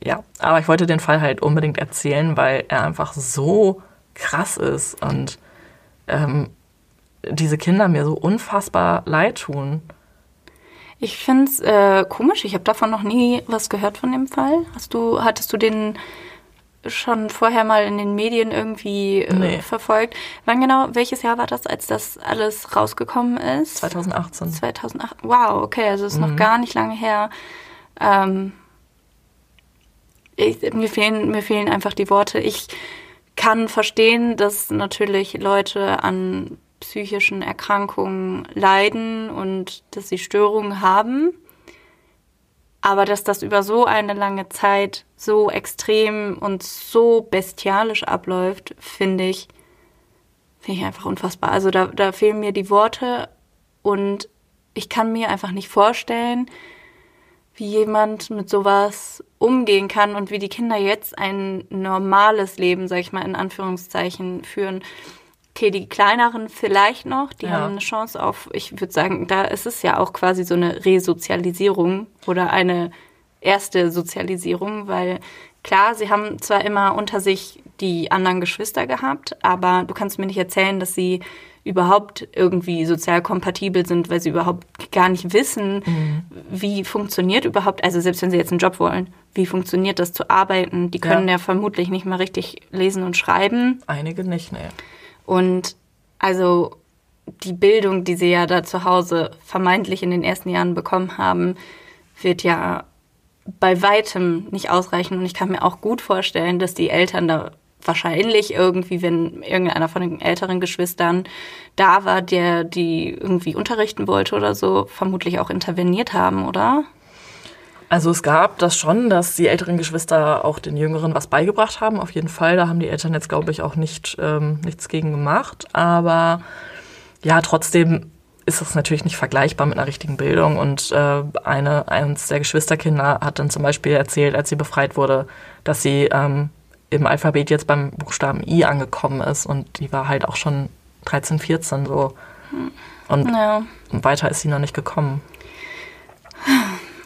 Ja, aber ich wollte den Fall halt unbedingt erzählen, weil er einfach so krass ist und ähm, diese Kinder mir so unfassbar leid tun. Ich finde es äh, komisch. Ich habe davon noch nie was gehört von dem Fall. Hast du, hattest du den schon vorher mal in den Medien irgendwie äh, Nee. verfolgt? Wann genau, welches Jahr war das, als das alles rausgekommen ist? 2018. 2008. Wow, okay, also ist noch gar nicht lange her. Ähm, ich, mir, fehlen, mir fehlen einfach die Worte. Ich kann verstehen, dass natürlich Leute an psychischen Erkrankungen leiden und dass sie Störungen haben. Aber dass das über so eine lange Zeit so extrem und so bestialisch abläuft, finde ich, finde ich einfach unfassbar. Also da, da fehlen mir die Worte und ich kann mir einfach nicht vorstellen, wie jemand mit sowas umgehen kann und wie die Kinder jetzt ein normales Leben, sag ich mal, in Anführungszeichen führen. Okay, die kleineren vielleicht noch, die Ja. haben eine Chance auf, ich würde sagen, da ist es ja auch quasi so eine Resozialisierung oder eine erste Sozialisierung, weil klar, sie haben zwar immer unter sich die anderen Geschwister gehabt, aber du kannst mir nicht erzählen, dass sie überhaupt irgendwie sozial kompatibel sind, weil sie überhaupt gar nicht wissen, wie funktioniert überhaupt, also selbst wenn sie jetzt einen Job wollen, wie funktioniert das zu arbeiten? Die können Ja. ja, vermutlich nicht mal richtig lesen und schreiben. Einige nicht, nee. Und also die Bildung, die sie ja da zu Hause vermeintlich in den ersten Jahren bekommen haben, wird ja bei weitem nicht ausreichen. Und ich kann mir auch gut vorstellen, dass die Eltern da wahrscheinlich irgendwie, wenn irgendeiner von den älteren Geschwistern da war, der die irgendwie unterrichten wollte oder so, vermutlich auch interveniert haben, oder? Also es gab das schon, dass die älteren Geschwister auch den Jüngeren was beigebracht haben. Auf jeden Fall. Da haben die Eltern jetzt, glaube ich, auch nicht, ähm, nichts gegen gemacht. Aber ja, trotzdem ist es natürlich nicht vergleichbar mit einer richtigen Bildung. Und äh, eine, eines der Geschwisterkinder hat dann zum Beispiel erzählt, als sie befreit wurde, dass sie ähm, im Alphabet jetzt beim Buchstaben I angekommen ist. Und die war halt auch schon 13, 14 so. Und Ja. weiter ist sie noch nicht gekommen.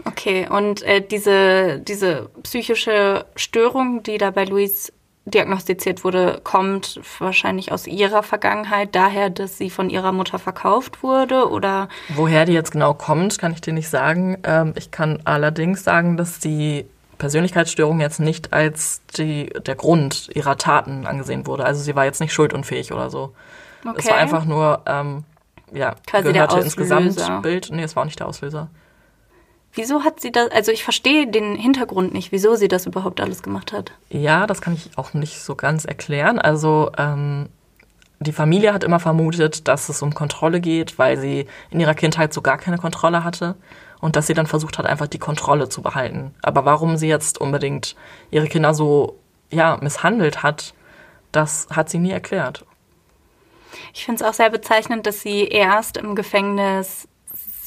Okay, und äh, diese, diese psychische Störung, die da bei Luis diagnostiziert wurde, kommt wahrscheinlich aus ihrer Vergangenheit daher, dass sie von ihrer Mutter verkauft wurde oder Woher die jetzt genau kommt, kann ich dir nicht sagen. Ähm, ich kann allerdings sagen, dass die Persönlichkeitsstörung jetzt nicht als die, der Grund ihrer Taten angesehen wurde. Also sie war jetzt nicht schuldunfähig oder so. Es Okay. war einfach nur, ähm, ja, Quasi der gehörte ins Auslöser. Gesamtbild. Nee, es war auch nicht der Auslöser. Wieso hat sie das, also ich verstehe den Hintergrund nicht, wieso sie das überhaupt alles gemacht hat. Ja, das kann ich auch nicht so ganz erklären. Also ähm, die Familie hat immer vermutet, dass es um Kontrolle geht, weil sie in ihrer Kindheit so gar keine Kontrolle hatte und dass sie dann versucht hat, einfach die Kontrolle zu behalten. Aber warum sie jetzt unbedingt ihre Kinder so ja misshandelt hat, das hat sie nie erklärt. Ich finde es auch sehr bezeichnend, dass sie erst im Gefängnis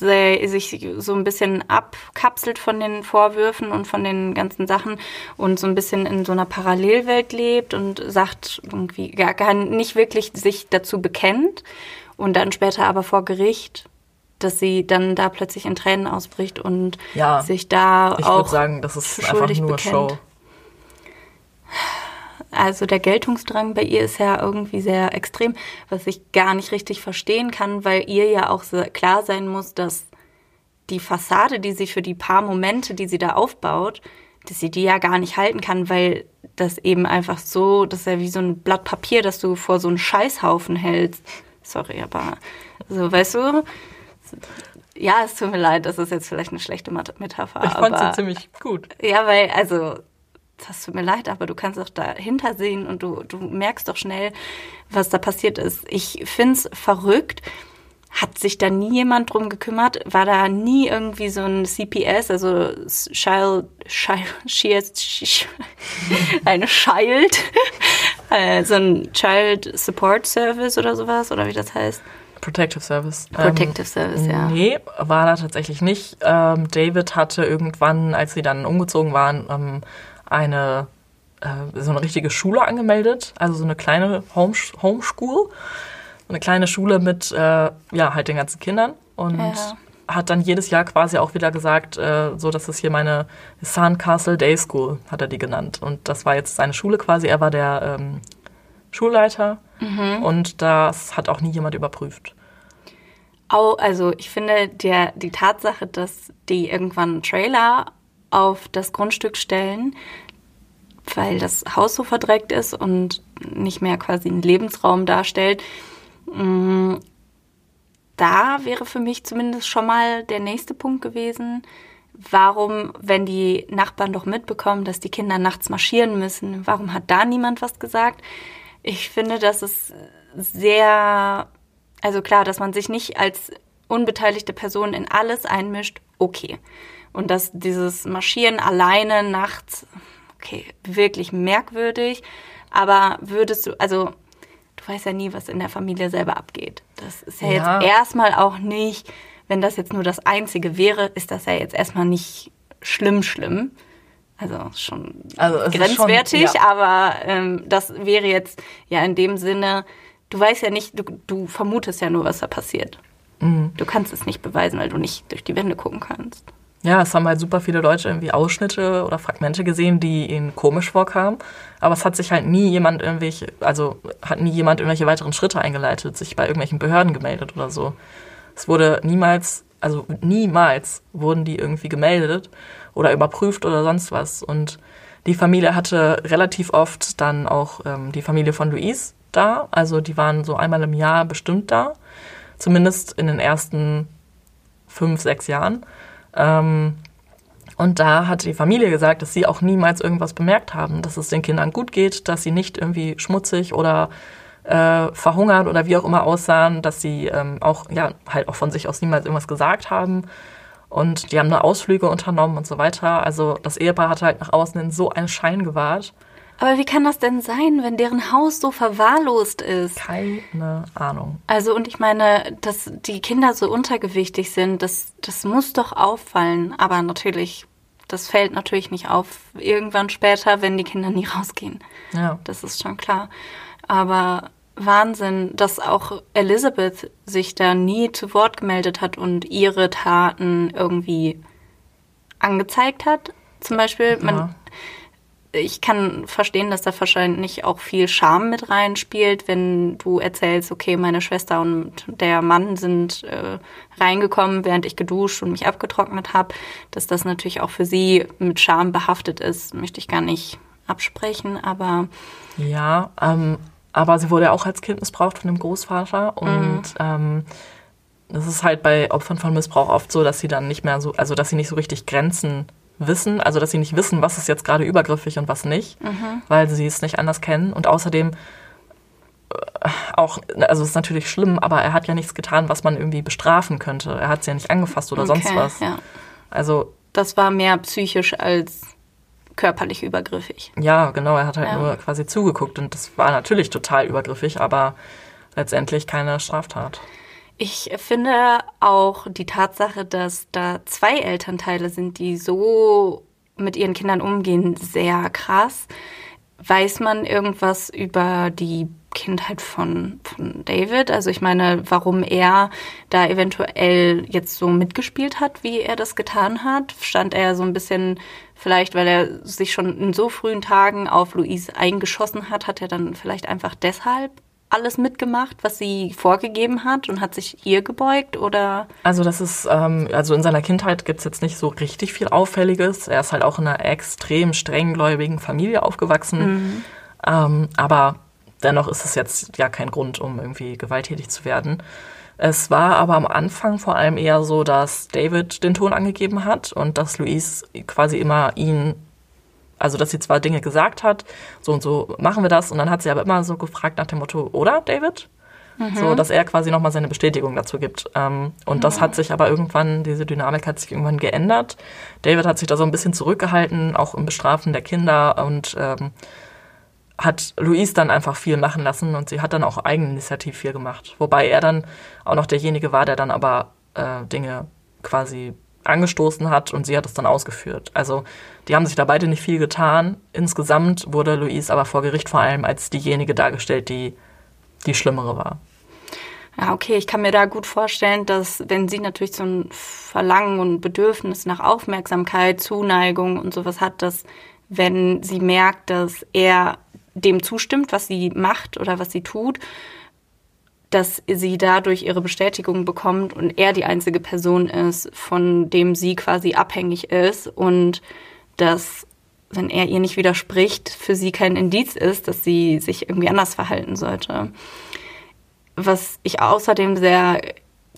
se- sich so ein bisschen abkapselt von den Vorwürfen und von den ganzen Sachen und so ein bisschen in so einer Parallelwelt lebt und sagt irgendwie gar, gar nicht wirklich sich dazu bekennt und dann später aber vor Gericht, dass sie dann da plötzlich in Tränen ausbricht und Ja, sich da Ich auch würde sagen, das ist für einfach schuldig nur bekennt. Show. Also der Geltungsdrang bei ihr ist ja irgendwie sehr extrem, was ich gar nicht richtig verstehen kann, weil ihr ja auch klar sein muss, dass die Fassade, die sie für die paar Momente, die sie da aufbaut, dass sie die ja gar nicht halten kann, weil das eben einfach so, das ist ja wie so ein Blatt Papier, das du vor so einen Scheißhaufen hältst. Sorry, aber so, weißt du? Ja, es tut mir leid, das ist jetzt vielleicht eine schlechte Metapher. Ich fand sie ziemlich gut. ja, weil, also, das tut mir leid, aber du kannst doch dahinter sehen und du, du merkst doch schnell, was da passiert ist. Ich find's verrückt. Hat sich da nie jemand drum gekümmert? War da nie irgendwie so ein CPS, also Child, Child, Child eine Child, <laughs> äh, so ein Child Support Service oder sowas, oder wie das heißt? Protective Service. Protective Service, ja. Nee, war da tatsächlich nicht. Ähm, David hatte irgendwann, als sie dann umgezogen waren, ähm, eine äh, so eine richtige Schule angemeldet, also so eine kleine Home Homeschool, eine kleine Schule mit äh, ja halt den ganzen Kindern und Ja. hat dann jedes Jahr quasi auch wieder gesagt, äh, so das ist hier meine Sandcastle Day School, hat er die genannt. Und das war jetzt seine Schule quasi. Er war der ähm, Schulleiter mhm. und das hat auch nie jemand überprüft. Also ich finde der, die Tatsache, dass die irgendwann einen Trailer auf das Grundstück stellen, weil das Haus so verdreckt ist und nicht mehr quasi einen Lebensraum darstellt, mm, da wäre für mich zumindest schon mal der nächste Punkt gewesen. Warum, wenn die Nachbarn doch mitbekommen, dass die Kinder nachts marschieren müssen, warum hat da niemand was gesagt? Ich finde, das ist sehr, also klar, dass man sich nicht als unbeteiligte Person in alles einmischt, okay. Und dass dieses Marschieren alleine nachts, okay, wirklich merkwürdig. Aber würdest du, also du weißt ja nie, was in der Familie selber abgeht. Das ist ja, ja. jetzt erstmal auch nicht, wenn das jetzt nur das Einzige wäre, ist das ja jetzt erstmal nicht schlimm, schlimm. Also schon also grenzwertig, schon, ja. aber ähm, das wäre jetzt ja in dem Sinne, du weißt ja nicht, du, du vermutest ja nur, was da passiert. Mhm. Du kannst es nicht beweisen, weil du nicht durch die Wände gucken kannst. Ja, es haben halt super viele Leute irgendwie Ausschnitte oder Fragmente gesehen, die ihnen komisch vorkamen. Aber es hat sich halt nie jemand irgendwelche, also hat nie jemand irgendwelche weiteren Schritte eingeleitet, sich bei irgendwelchen Behörden gemeldet oder so. Es wurde niemals, also niemals wurden die irgendwie gemeldet oder überprüft oder sonst was. Und die Familie hatte relativ oft dann auch ähm, die Familie von Louise da. Also die waren so einmal im Jahr bestimmt da. Zumindest in den ersten fünf, sechs Jahren. Ähm, und da hat die Familie gesagt, dass sie auch niemals irgendwas bemerkt haben, dass es den Kindern gut geht, dass sie nicht irgendwie schmutzig oder äh, verhungert oder wie auch immer aussahen, dass sie ähm, auch ja halt auch von sich aus niemals irgendwas gesagt haben. Und die haben nur Ausflüge unternommen und so weiter. Also das Ehepaar hatte halt nach außen in so einen Schein gewahrt. Aber wie kann das denn sein, wenn deren Haus so verwahrlost ist? Keine Ahnung. Also, und ich meine, dass die Kinder so untergewichtig sind, das, das muss doch auffallen. Aber natürlich, das fällt natürlich nicht auf irgendwann später, wenn die Kinder nie rausgehen. Ja. Das ist schon klar. Aber Wahnsinn, dass auch Elizabeth sich da nie zu Wort gemeldet hat und ihre Taten irgendwie angezeigt hat. Zum Beispiel, man, ja ich kann verstehen, dass da wahrscheinlich auch viel Scham mit reinspielt, wenn du erzählst, okay, meine Schwester und der Mann sind äh, reingekommen, während ich geduscht und mich abgetrocknet habe, dass das natürlich auch für sie mit Scham behaftet ist, möchte ich gar nicht absprechen, aber ja, ähm, aber sie wurde auch als Kind missbraucht von dem Großvater und mhm. ähm, das ist halt bei Opfern von Missbrauch oft so, dass sie dann nicht mehr so, also dass sie nicht so richtig Grenzen wissen, also dass sie nicht wissen, was ist jetzt gerade übergriffig und was nicht, mhm. weil sie es nicht anders kennen. Und außerdem äh, auch, also es ist natürlich schlimm, aber er hat ja nichts getan, was man irgendwie bestrafen könnte. Er hat sie ja nicht angefasst oder okay, sonst was. Ja. Also das war mehr psychisch als körperlich übergriffig. Ja, genau. Er hat halt ja. nur quasi zugeguckt und das war natürlich total übergriffig, aber letztendlich keine Straftat. Ich finde auch die Tatsache, dass da zwei Elternteile sind, die so mit ihren Kindern umgehen, sehr krass. Weiß man irgendwas über die Kindheit von, von David? Also ich meine, warum er da eventuell jetzt so mitgespielt hat, wie er das getan hat? Stand er so ein bisschen, vielleicht weil er sich schon in so frühen Tagen auf Louise eingeschossen hat, hat er dann vielleicht einfach deshalb alles mitgemacht, was sie vorgegeben hat und hat sich ihr gebeugt oder? Also das ist, ähm, also in seiner Kindheit gibt es jetzt nicht so richtig viel Auffälliges. Er ist halt auch in einer extrem strenggläubigen Familie aufgewachsen. Mhm. Ähm, aber dennoch ist es jetzt ja kein Grund, um irgendwie gewalttätig zu werden. Es war aber am Anfang vor allem eher so, dass David den Ton angegeben hat und dass Louise quasi immer ihn also, dass sie zwar Dinge gesagt hat, so und so machen wir das, und dann hat sie aber immer so gefragt nach dem Motto, oder, David? Mhm. So, dass er quasi nochmal seine Bestätigung dazu gibt. Ähm, und mhm. das hat sich aber irgendwann, diese Dynamik hat sich irgendwann geändert. David hat sich da so ein bisschen zurückgehalten, auch im Bestrafen der Kinder und ähm, hat Louise dann einfach viel machen lassen und sie hat dann auch eigeninitiativ viel gemacht. Wobei er dann auch noch derjenige war, der dann aber äh, Dinge quasi angestoßen hat und sie hat es dann ausgeführt. Also die haben sich da beide nicht viel getan. Insgesamt wurde Louise aber vor Gericht vor allem als diejenige dargestellt, die die Schlimmere war. Ja, okay, ich kann mir da gut vorstellen, dass wenn sie natürlich so ein Verlangen und Bedürfnis nach Aufmerksamkeit, Zuneigung und sowas hat, dass wenn sie merkt, dass er dem zustimmt, was sie macht oder was sie tut, dass sie dadurch ihre Bestätigung bekommt und er die einzige Person ist, von dem sie quasi abhängig ist und dass, wenn er ihr nicht widerspricht, für sie kein Indiz ist, dass sie sich irgendwie anders verhalten sollte. Was ich außerdem sehr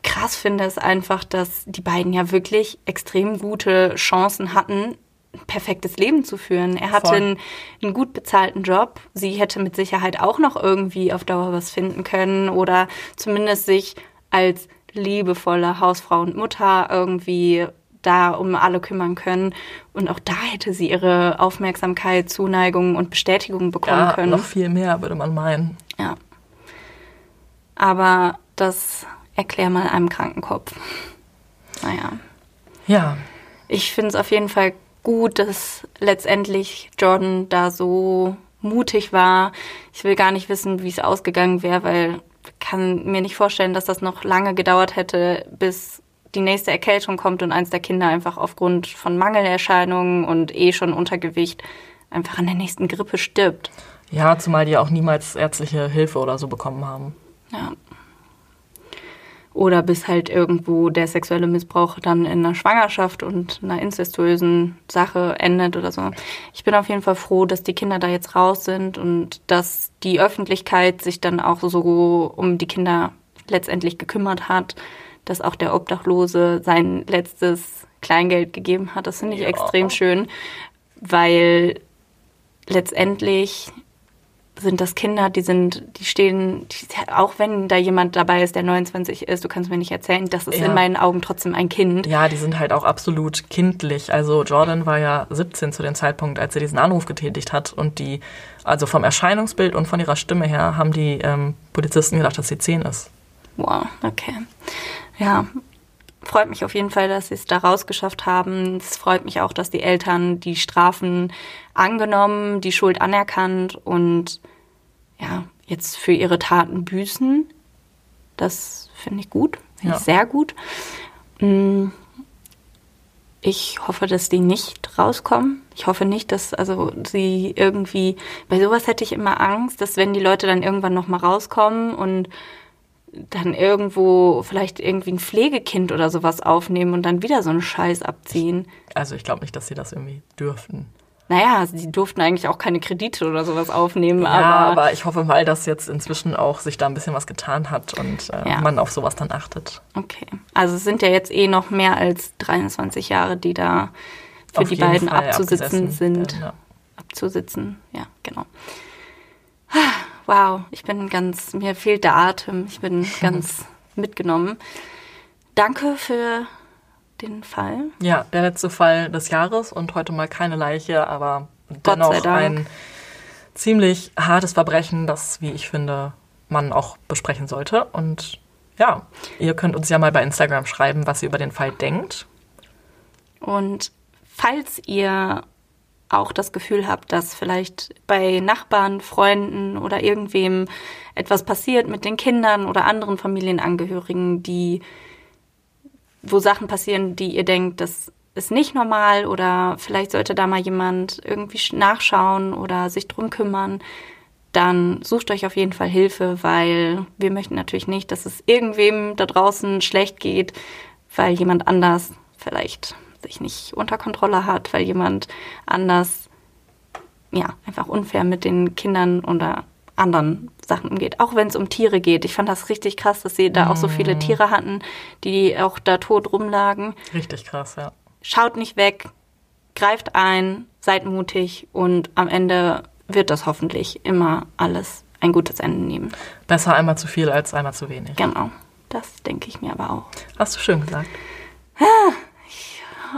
krass finde, ist einfach, dass die beiden ja wirklich extrem gute Chancen hatten, ein perfektes Leben zu führen. Er hatte einen, einen, gut bezahlten Job. Sie hätte mit Sicherheit auch noch irgendwie auf Dauer was finden können oder zumindest sich als liebevolle Hausfrau und Mutter irgendwie da um alle kümmern können. Und auch da hätte sie ihre Aufmerksamkeit, Zuneigung und Bestätigung bekommen ja, können. Noch viel mehr, würde man meinen. Ja. Aber das erklär mal einem Krankenkopf. Naja. Ja. Ich finde es auf jeden Fall gut, dass letztendlich Jordan da so mutig war. Ich will gar nicht wissen, wie es ausgegangen wäre, weil ich kann mir nicht vorstellen, dass das noch lange gedauert hätte, bis die nächste Erkältung kommt und eins der Kinder einfach aufgrund von Mangelerscheinungen und eh schon Untergewicht einfach an der nächsten Grippe stirbt. Ja, zumal die auch niemals ärztliche Hilfe oder so bekommen haben. Ja oder bis halt irgendwo der sexuelle Missbrauch dann in einer Schwangerschaft und einer incestuösen Sache endet oder so. Ich bin auf jeden Fall froh, dass die Kinder da jetzt raus sind und dass die Öffentlichkeit sich dann auch so um die Kinder letztendlich gekümmert hat, dass auch der Obdachlose sein letztes Kleingeld gegeben hat. Das finde ich ja. extrem schön, weil letztendlich sind das Kinder, die sind, die stehen, die, auch wenn da jemand dabei ist, der 29 ist, du kannst mir nicht erzählen, das ist ja. in meinen Augen trotzdem ein Kind. Ja, die sind halt auch absolut kindlich. Also Jordan war ja 17 zu dem Zeitpunkt, als er diesen Anruf getätigt hat und die, also vom Erscheinungsbild und von ihrer Stimme her, haben die ähm, Polizisten gedacht, dass sie 10 ist. Wow, okay. Ja, freut mich auf jeden Fall, dass sie es da rausgeschafft haben. Es freut mich auch, dass die Eltern die Strafen angenommen, die Schuld anerkannt und ja, jetzt für ihre Taten büßen. Das finde ich gut, finde ja. ich sehr gut. Mm, ich hoffe, dass die nicht rauskommen. Ich hoffe nicht, dass also sie irgendwie bei sowas hätte ich immer Angst, dass wenn die Leute dann irgendwann noch mal rauskommen und dann irgendwo vielleicht irgendwie ein Pflegekind oder sowas aufnehmen und dann wieder so einen Scheiß abziehen. Also ich glaube nicht, dass sie das irgendwie dürften. Naja, sie durften eigentlich auch keine Kredite oder sowas aufnehmen. Ja, aber, aber ich hoffe mal, dass jetzt inzwischen auch sich da ein bisschen was getan hat und äh, ja. man auf sowas dann achtet. Okay. Also es sind ja jetzt eh noch mehr als 23 Jahre, die da für auf die beiden Fall abzusitzen sind. Werden, ja. Abzusitzen, ja, genau. Wow, ich bin ganz, mir fehlt der Atem. Ich bin <laughs> ganz mitgenommen. Danke für den Fall. Ja, der letzte Fall des Jahres und heute mal keine Leiche, aber dennoch ein ziemlich hartes Verbrechen, das, wie ich finde, man auch besprechen sollte. Und ja, ihr könnt uns ja mal bei Instagram schreiben, was ihr über den Fall denkt. Und falls ihr auch das Gefühl habt, dass vielleicht bei Nachbarn, Freunden oder irgendwem etwas passiert mit den Kindern oder anderen Familienangehörigen, die, wo Sachen passieren, die ihr denkt, das ist nicht normal oder vielleicht sollte da mal jemand irgendwie nachschauen oder sich drum kümmern, dann sucht euch auf jeden Fall Hilfe, weil wir möchten natürlich nicht, dass es irgendwem da draußen schlecht geht, weil jemand anders vielleicht sich nicht unter Kontrolle hat, weil jemand anders ja einfach unfair mit den Kindern oder anderen Sachen umgeht, auch wenn es um Tiere geht. Ich fand das richtig krass, dass sie da auch so viele mm. Tiere hatten, die auch da tot rumlagen. Richtig krass, ja. Schaut nicht weg, greift ein, seid mutig und am Ende wird das hoffentlich immer alles ein gutes Ende nehmen. Besser einmal zu viel als einmal zu wenig. Genau, das denke ich mir aber auch. Hast du schön gesagt.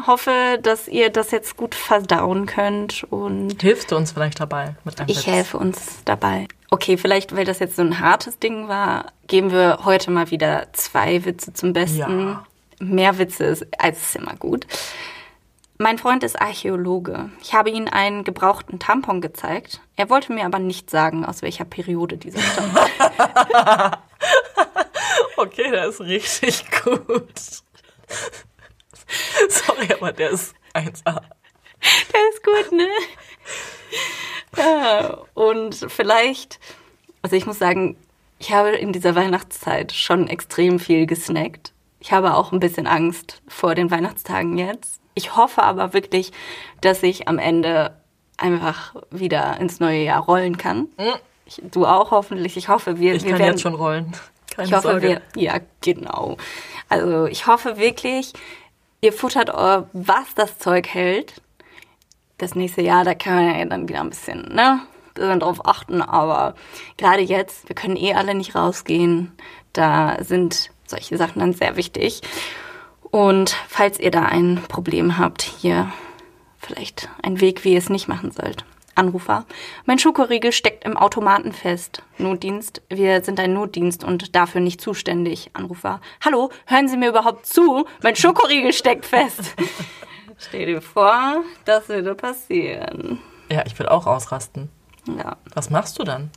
Hoffe, dass ihr das jetzt gut verdauen könnt und. Hilfst du uns vielleicht dabei mit einem Ich Witz? helfe uns dabei. Okay, vielleicht, weil das jetzt so ein hartes Ding war, geben wir heute mal wieder zwei Witze zum Besten. Ja. Mehr Witze ist, als ist immer gut. Mein Freund ist Archäologe. Ich habe ihm einen gebrauchten Tampon gezeigt. Er wollte mir aber nicht sagen, aus welcher Periode dieser stammt. <laughs> <laughs> Okay, der ist richtig gut. <laughs> Sorry, aber der ist 1A. Der ist gut, ne? <laughs> Ja, und vielleicht, also ich muss sagen, ich habe in dieser Weihnachtszeit schon extrem viel gesnackt. Ich habe auch ein bisschen Angst vor den Weihnachtstagen jetzt. Ich hoffe aber wirklich, dass ich am Ende einfach wieder ins neue Jahr rollen kann. Ich, du auch hoffentlich. Ich hoffe, wir, Ich wir kann werden jetzt schon rollen. Keine ich hoffe, Sorge. wir, ja, genau. Also ich hoffe wirklich, ihr futtert, eu- was das Zeug hält. Das nächste Jahr, da kann man ja dann wieder ein bisschen, ne, drauf achten. Aber gerade jetzt, wir können eh alle nicht rausgehen. Da sind solche Sachen dann sehr wichtig. Und falls ihr da ein Problem habt, hier vielleicht ein Weg, wie ihr es nicht machen sollt. Anrufer. Mein Schokoriegel steckt im Automaten fest. Notdienst. Wir sind ein Notdienst und dafür nicht zuständig. Anrufer. Hallo, hören Sie mir überhaupt zu? Mein Schokoriegel steckt fest. <laughs> Stell dir vor, das würde passieren. Ja, ich will auch ausrasten. Ja. Was machst du dann?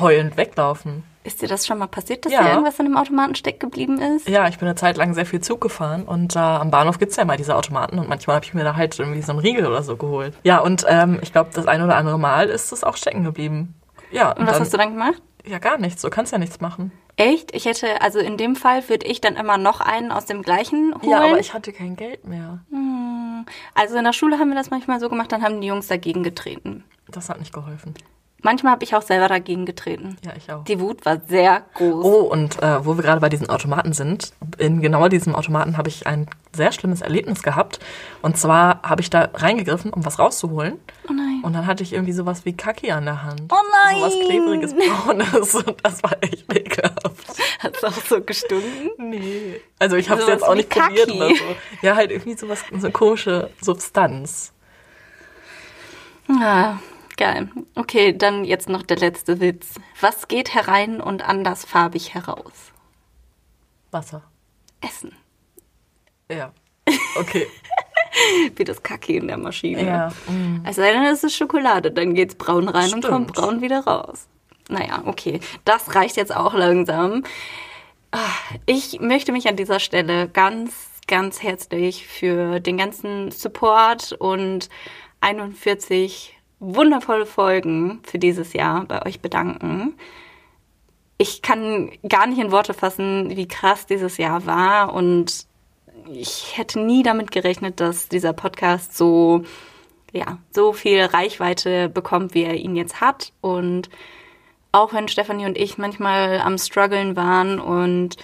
Heulend weglaufen. Ist dir das schon mal passiert, dass Ja. dir irgendwas in dem Automaten stecken geblieben ist? Ja, ich bin eine Zeit lang sehr viel Zug gefahren und da am Bahnhof gibt's ja immer diese Automaten und manchmal habe ich mir da halt irgendwie so einen Riegel oder so geholt. Ja, und ähm, ich glaube, das ein oder andere Mal ist es auch stecken geblieben. Ja, und, Und was dann, hast du dann gemacht? Ja, gar nichts. Du kannst ja nichts machen. Echt? Ich hätte, also in dem Fall würde ich dann immer noch einen aus dem gleichen holen. Ja, aber ich hatte kein Geld mehr. Also in der Schule haben wir das manchmal so gemacht, dann haben die Jungs dagegen getreten. Das hat nicht geholfen. Manchmal habe ich auch selber dagegen getreten. Ja, ich auch. Die Wut war sehr groß. Oh, und äh, wo wir gerade bei diesen Automaten sind, in genau diesem Automaten habe ich ein sehr schlimmes Erlebnis gehabt. Und zwar habe ich da reingegriffen, um was rauszuholen. Oh nein. Und dann hatte ich irgendwie sowas wie Kaki an der Hand. Oh nein. Sowas klebriges, braunes. <laughs> Und das war echt ekelhaft. Hat's auch so gestunken? Nee. Also ich habe es jetzt auch nicht probiert Kaki. oder so. Ja, halt irgendwie sowas, so eine komische Substanz. Ah, geil. Okay, dann jetzt noch der letzte Witz. Was geht herein und andersfarbig heraus? Wasser. Essen. Ja. Okay. <laughs> Wie das Kacke in der Maschine. ja. mm. Es sei denn, es ist Schokolade, dann geht's braun rein und Stimmt. kommt braun wieder raus. Naja, okay. Das reicht jetzt auch langsam. Ah, Ich möchte mich an dieser Stelle ganz, ganz herzlich für den ganzen Support und 41 wundervolle Folgen für dieses Jahr bei euch bedanken. Ich kann gar nicht in Worte fassen, wie krass dieses Jahr war und ich hätte nie damit gerechnet, dass dieser Podcast so ja, so viel Reichweite bekommt, wie er ihn jetzt hat. Und auch wenn Stefanie und ich manchmal am struggeln waren und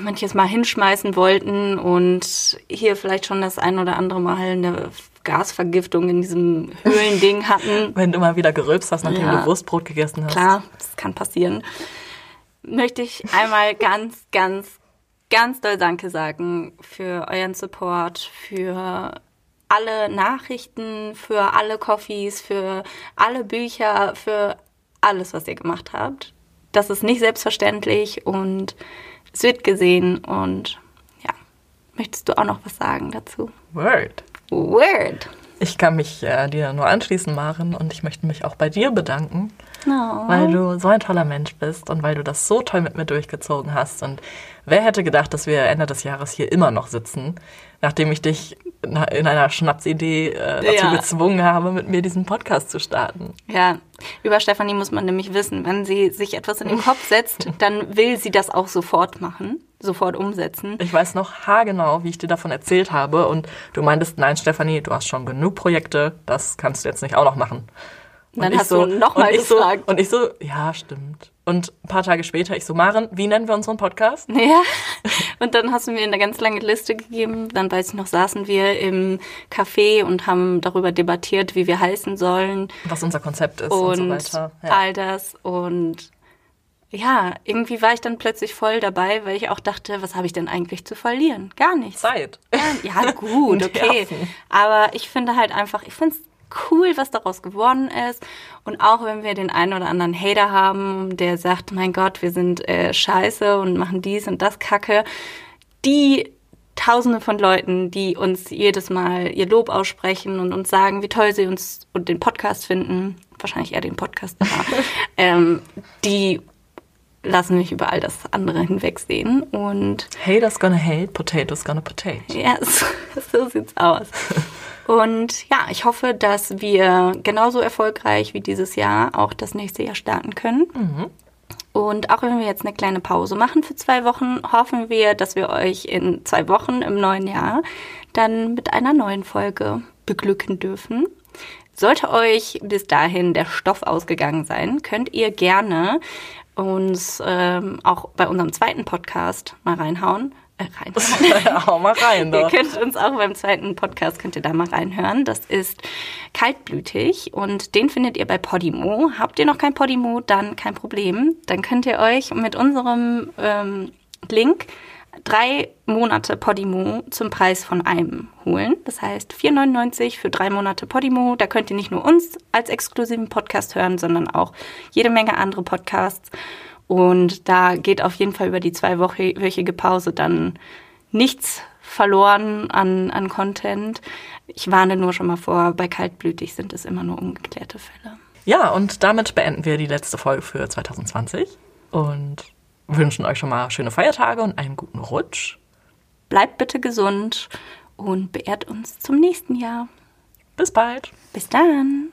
manches Mal hinschmeißen wollten und hier vielleicht schon das ein oder andere Mal eine Gasvergiftung in diesem Höhlending hatten. <laughs> Wenn du mal wieder gerülpst hast, nachdem Ja. du Wurstbrot gegessen hast. Klar, das kann passieren. Möchte ich einmal ganz, ganz, ganz doll Danke sagen für euren Support, für alle Nachrichten, für alle Coffees, für alle Bücher, für alles, was ihr gemacht habt. Das ist nicht selbstverständlich und es wird gesehen und ja. Möchtest du auch noch was sagen dazu? Word. Word. Ich kann mich äh, dir nur anschließen, Maren, und ich möchte mich auch bei dir bedanken, No. weil du so ein toller Mensch bist und weil du das so toll mit mir durchgezogen hast. Und wer hätte gedacht, dass wir Ende des Jahres hier immer noch sitzen, nachdem ich dich in einer Schnapsidee äh, dazu Ja. gezwungen habe, mit mir diesen Podcast zu starten. Ja, über Stefanie muss man nämlich wissen, wenn sie sich etwas in den Kopf setzt, <laughs> dann will sie das auch sofort machen, sofort umsetzen. Ich weiß noch haargenau, wie ich dir davon erzählt habe und du meintest, nein, Stefanie, du hast schon genug Projekte, das kannst du jetzt nicht auch noch machen. Und Dann hast du noch mal und ich so, gefragt. Und ich so, ja, stimmt. Und ein paar Tage später, ich so, Maren, wie nennen wir unseren Podcast? Ja, und dann hast du mir eine ganz lange Liste gegeben. Dann weiß ich noch, saßen wir im Café und haben darüber debattiert, wie wir heißen sollen Was unser Konzept ist und, und, so weiter. Ja. all das. Und ja, irgendwie war ich dann plötzlich voll dabei, weil ich auch dachte, was habe ich denn eigentlich zu verlieren? Gar nichts. Zeit. Ja, gut, <laughs> okay. Aber ich finde halt einfach, ich finde es cool, was daraus geworden ist. Und auch wenn wir den einen oder anderen Hater haben, der sagt, mein Gott, wir sind äh, scheiße und machen dies und das Kacke, die Tausende von Leuten, die uns jedes Mal ihr Lob aussprechen und uns sagen, wie toll sie uns und den Podcast finden, wahrscheinlich eher den Podcast, aber, <laughs> ähm, die lassen mich über all das andere hinwegsehen. Und Haters gonna hate, potatoes gonna potato. ja, <laughs> so, so sieht's aus. <laughs> Und ja, ich hoffe, dass wir genauso erfolgreich wie dieses Jahr auch das nächste Jahr starten können. Und auch wenn wir jetzt eine kleine Pause machen für zwei Wochen, hoffen wir, dass wir euch in zwei Wochen im neuen Jahr dann mit einer neuen Folge beglücken dürfen. Sollte euch bis dahin der Stoff ausgegangen sein, könnt ihr gerne uns ähm, auch bei unserem zweiten Podcast mal reinhauen. Äh. <laughs> Hau mal rein, Ihr doch. könnt uns auch beim zweiten Podcast, könnt ihr da mal reinhören. Das ist kaltblütig und den findet ihr bei Podimo. Habt ihr noch kein Podimo, dann kein Problem. Dann könnt ihr euch mit unserem ähm, Link drei Monate Podimo zum Preis von einem holen. Das heißt 4,99 für drei Monate Podimo. Da könnt ihr nicht nur uns als exklusiven Podcast hören, sondern auch jede Menge andere Podcasts. Und da geht auf jeden Fall über die zweiwöchige Pause dann nichts verloren an, an Content. Ich warne nur schon mal vor, bei kaltblütig sind es immer nur ungeklärte Fälle. Ja, und damit beenden wir die letzte Folge für 2020 und wünschen euch schon mal schöne Feiertage und einen guten Rutsch. Bleibt bitte gesund und beehrt uns zum nächsten Jahr. Bis bald. Bis dann.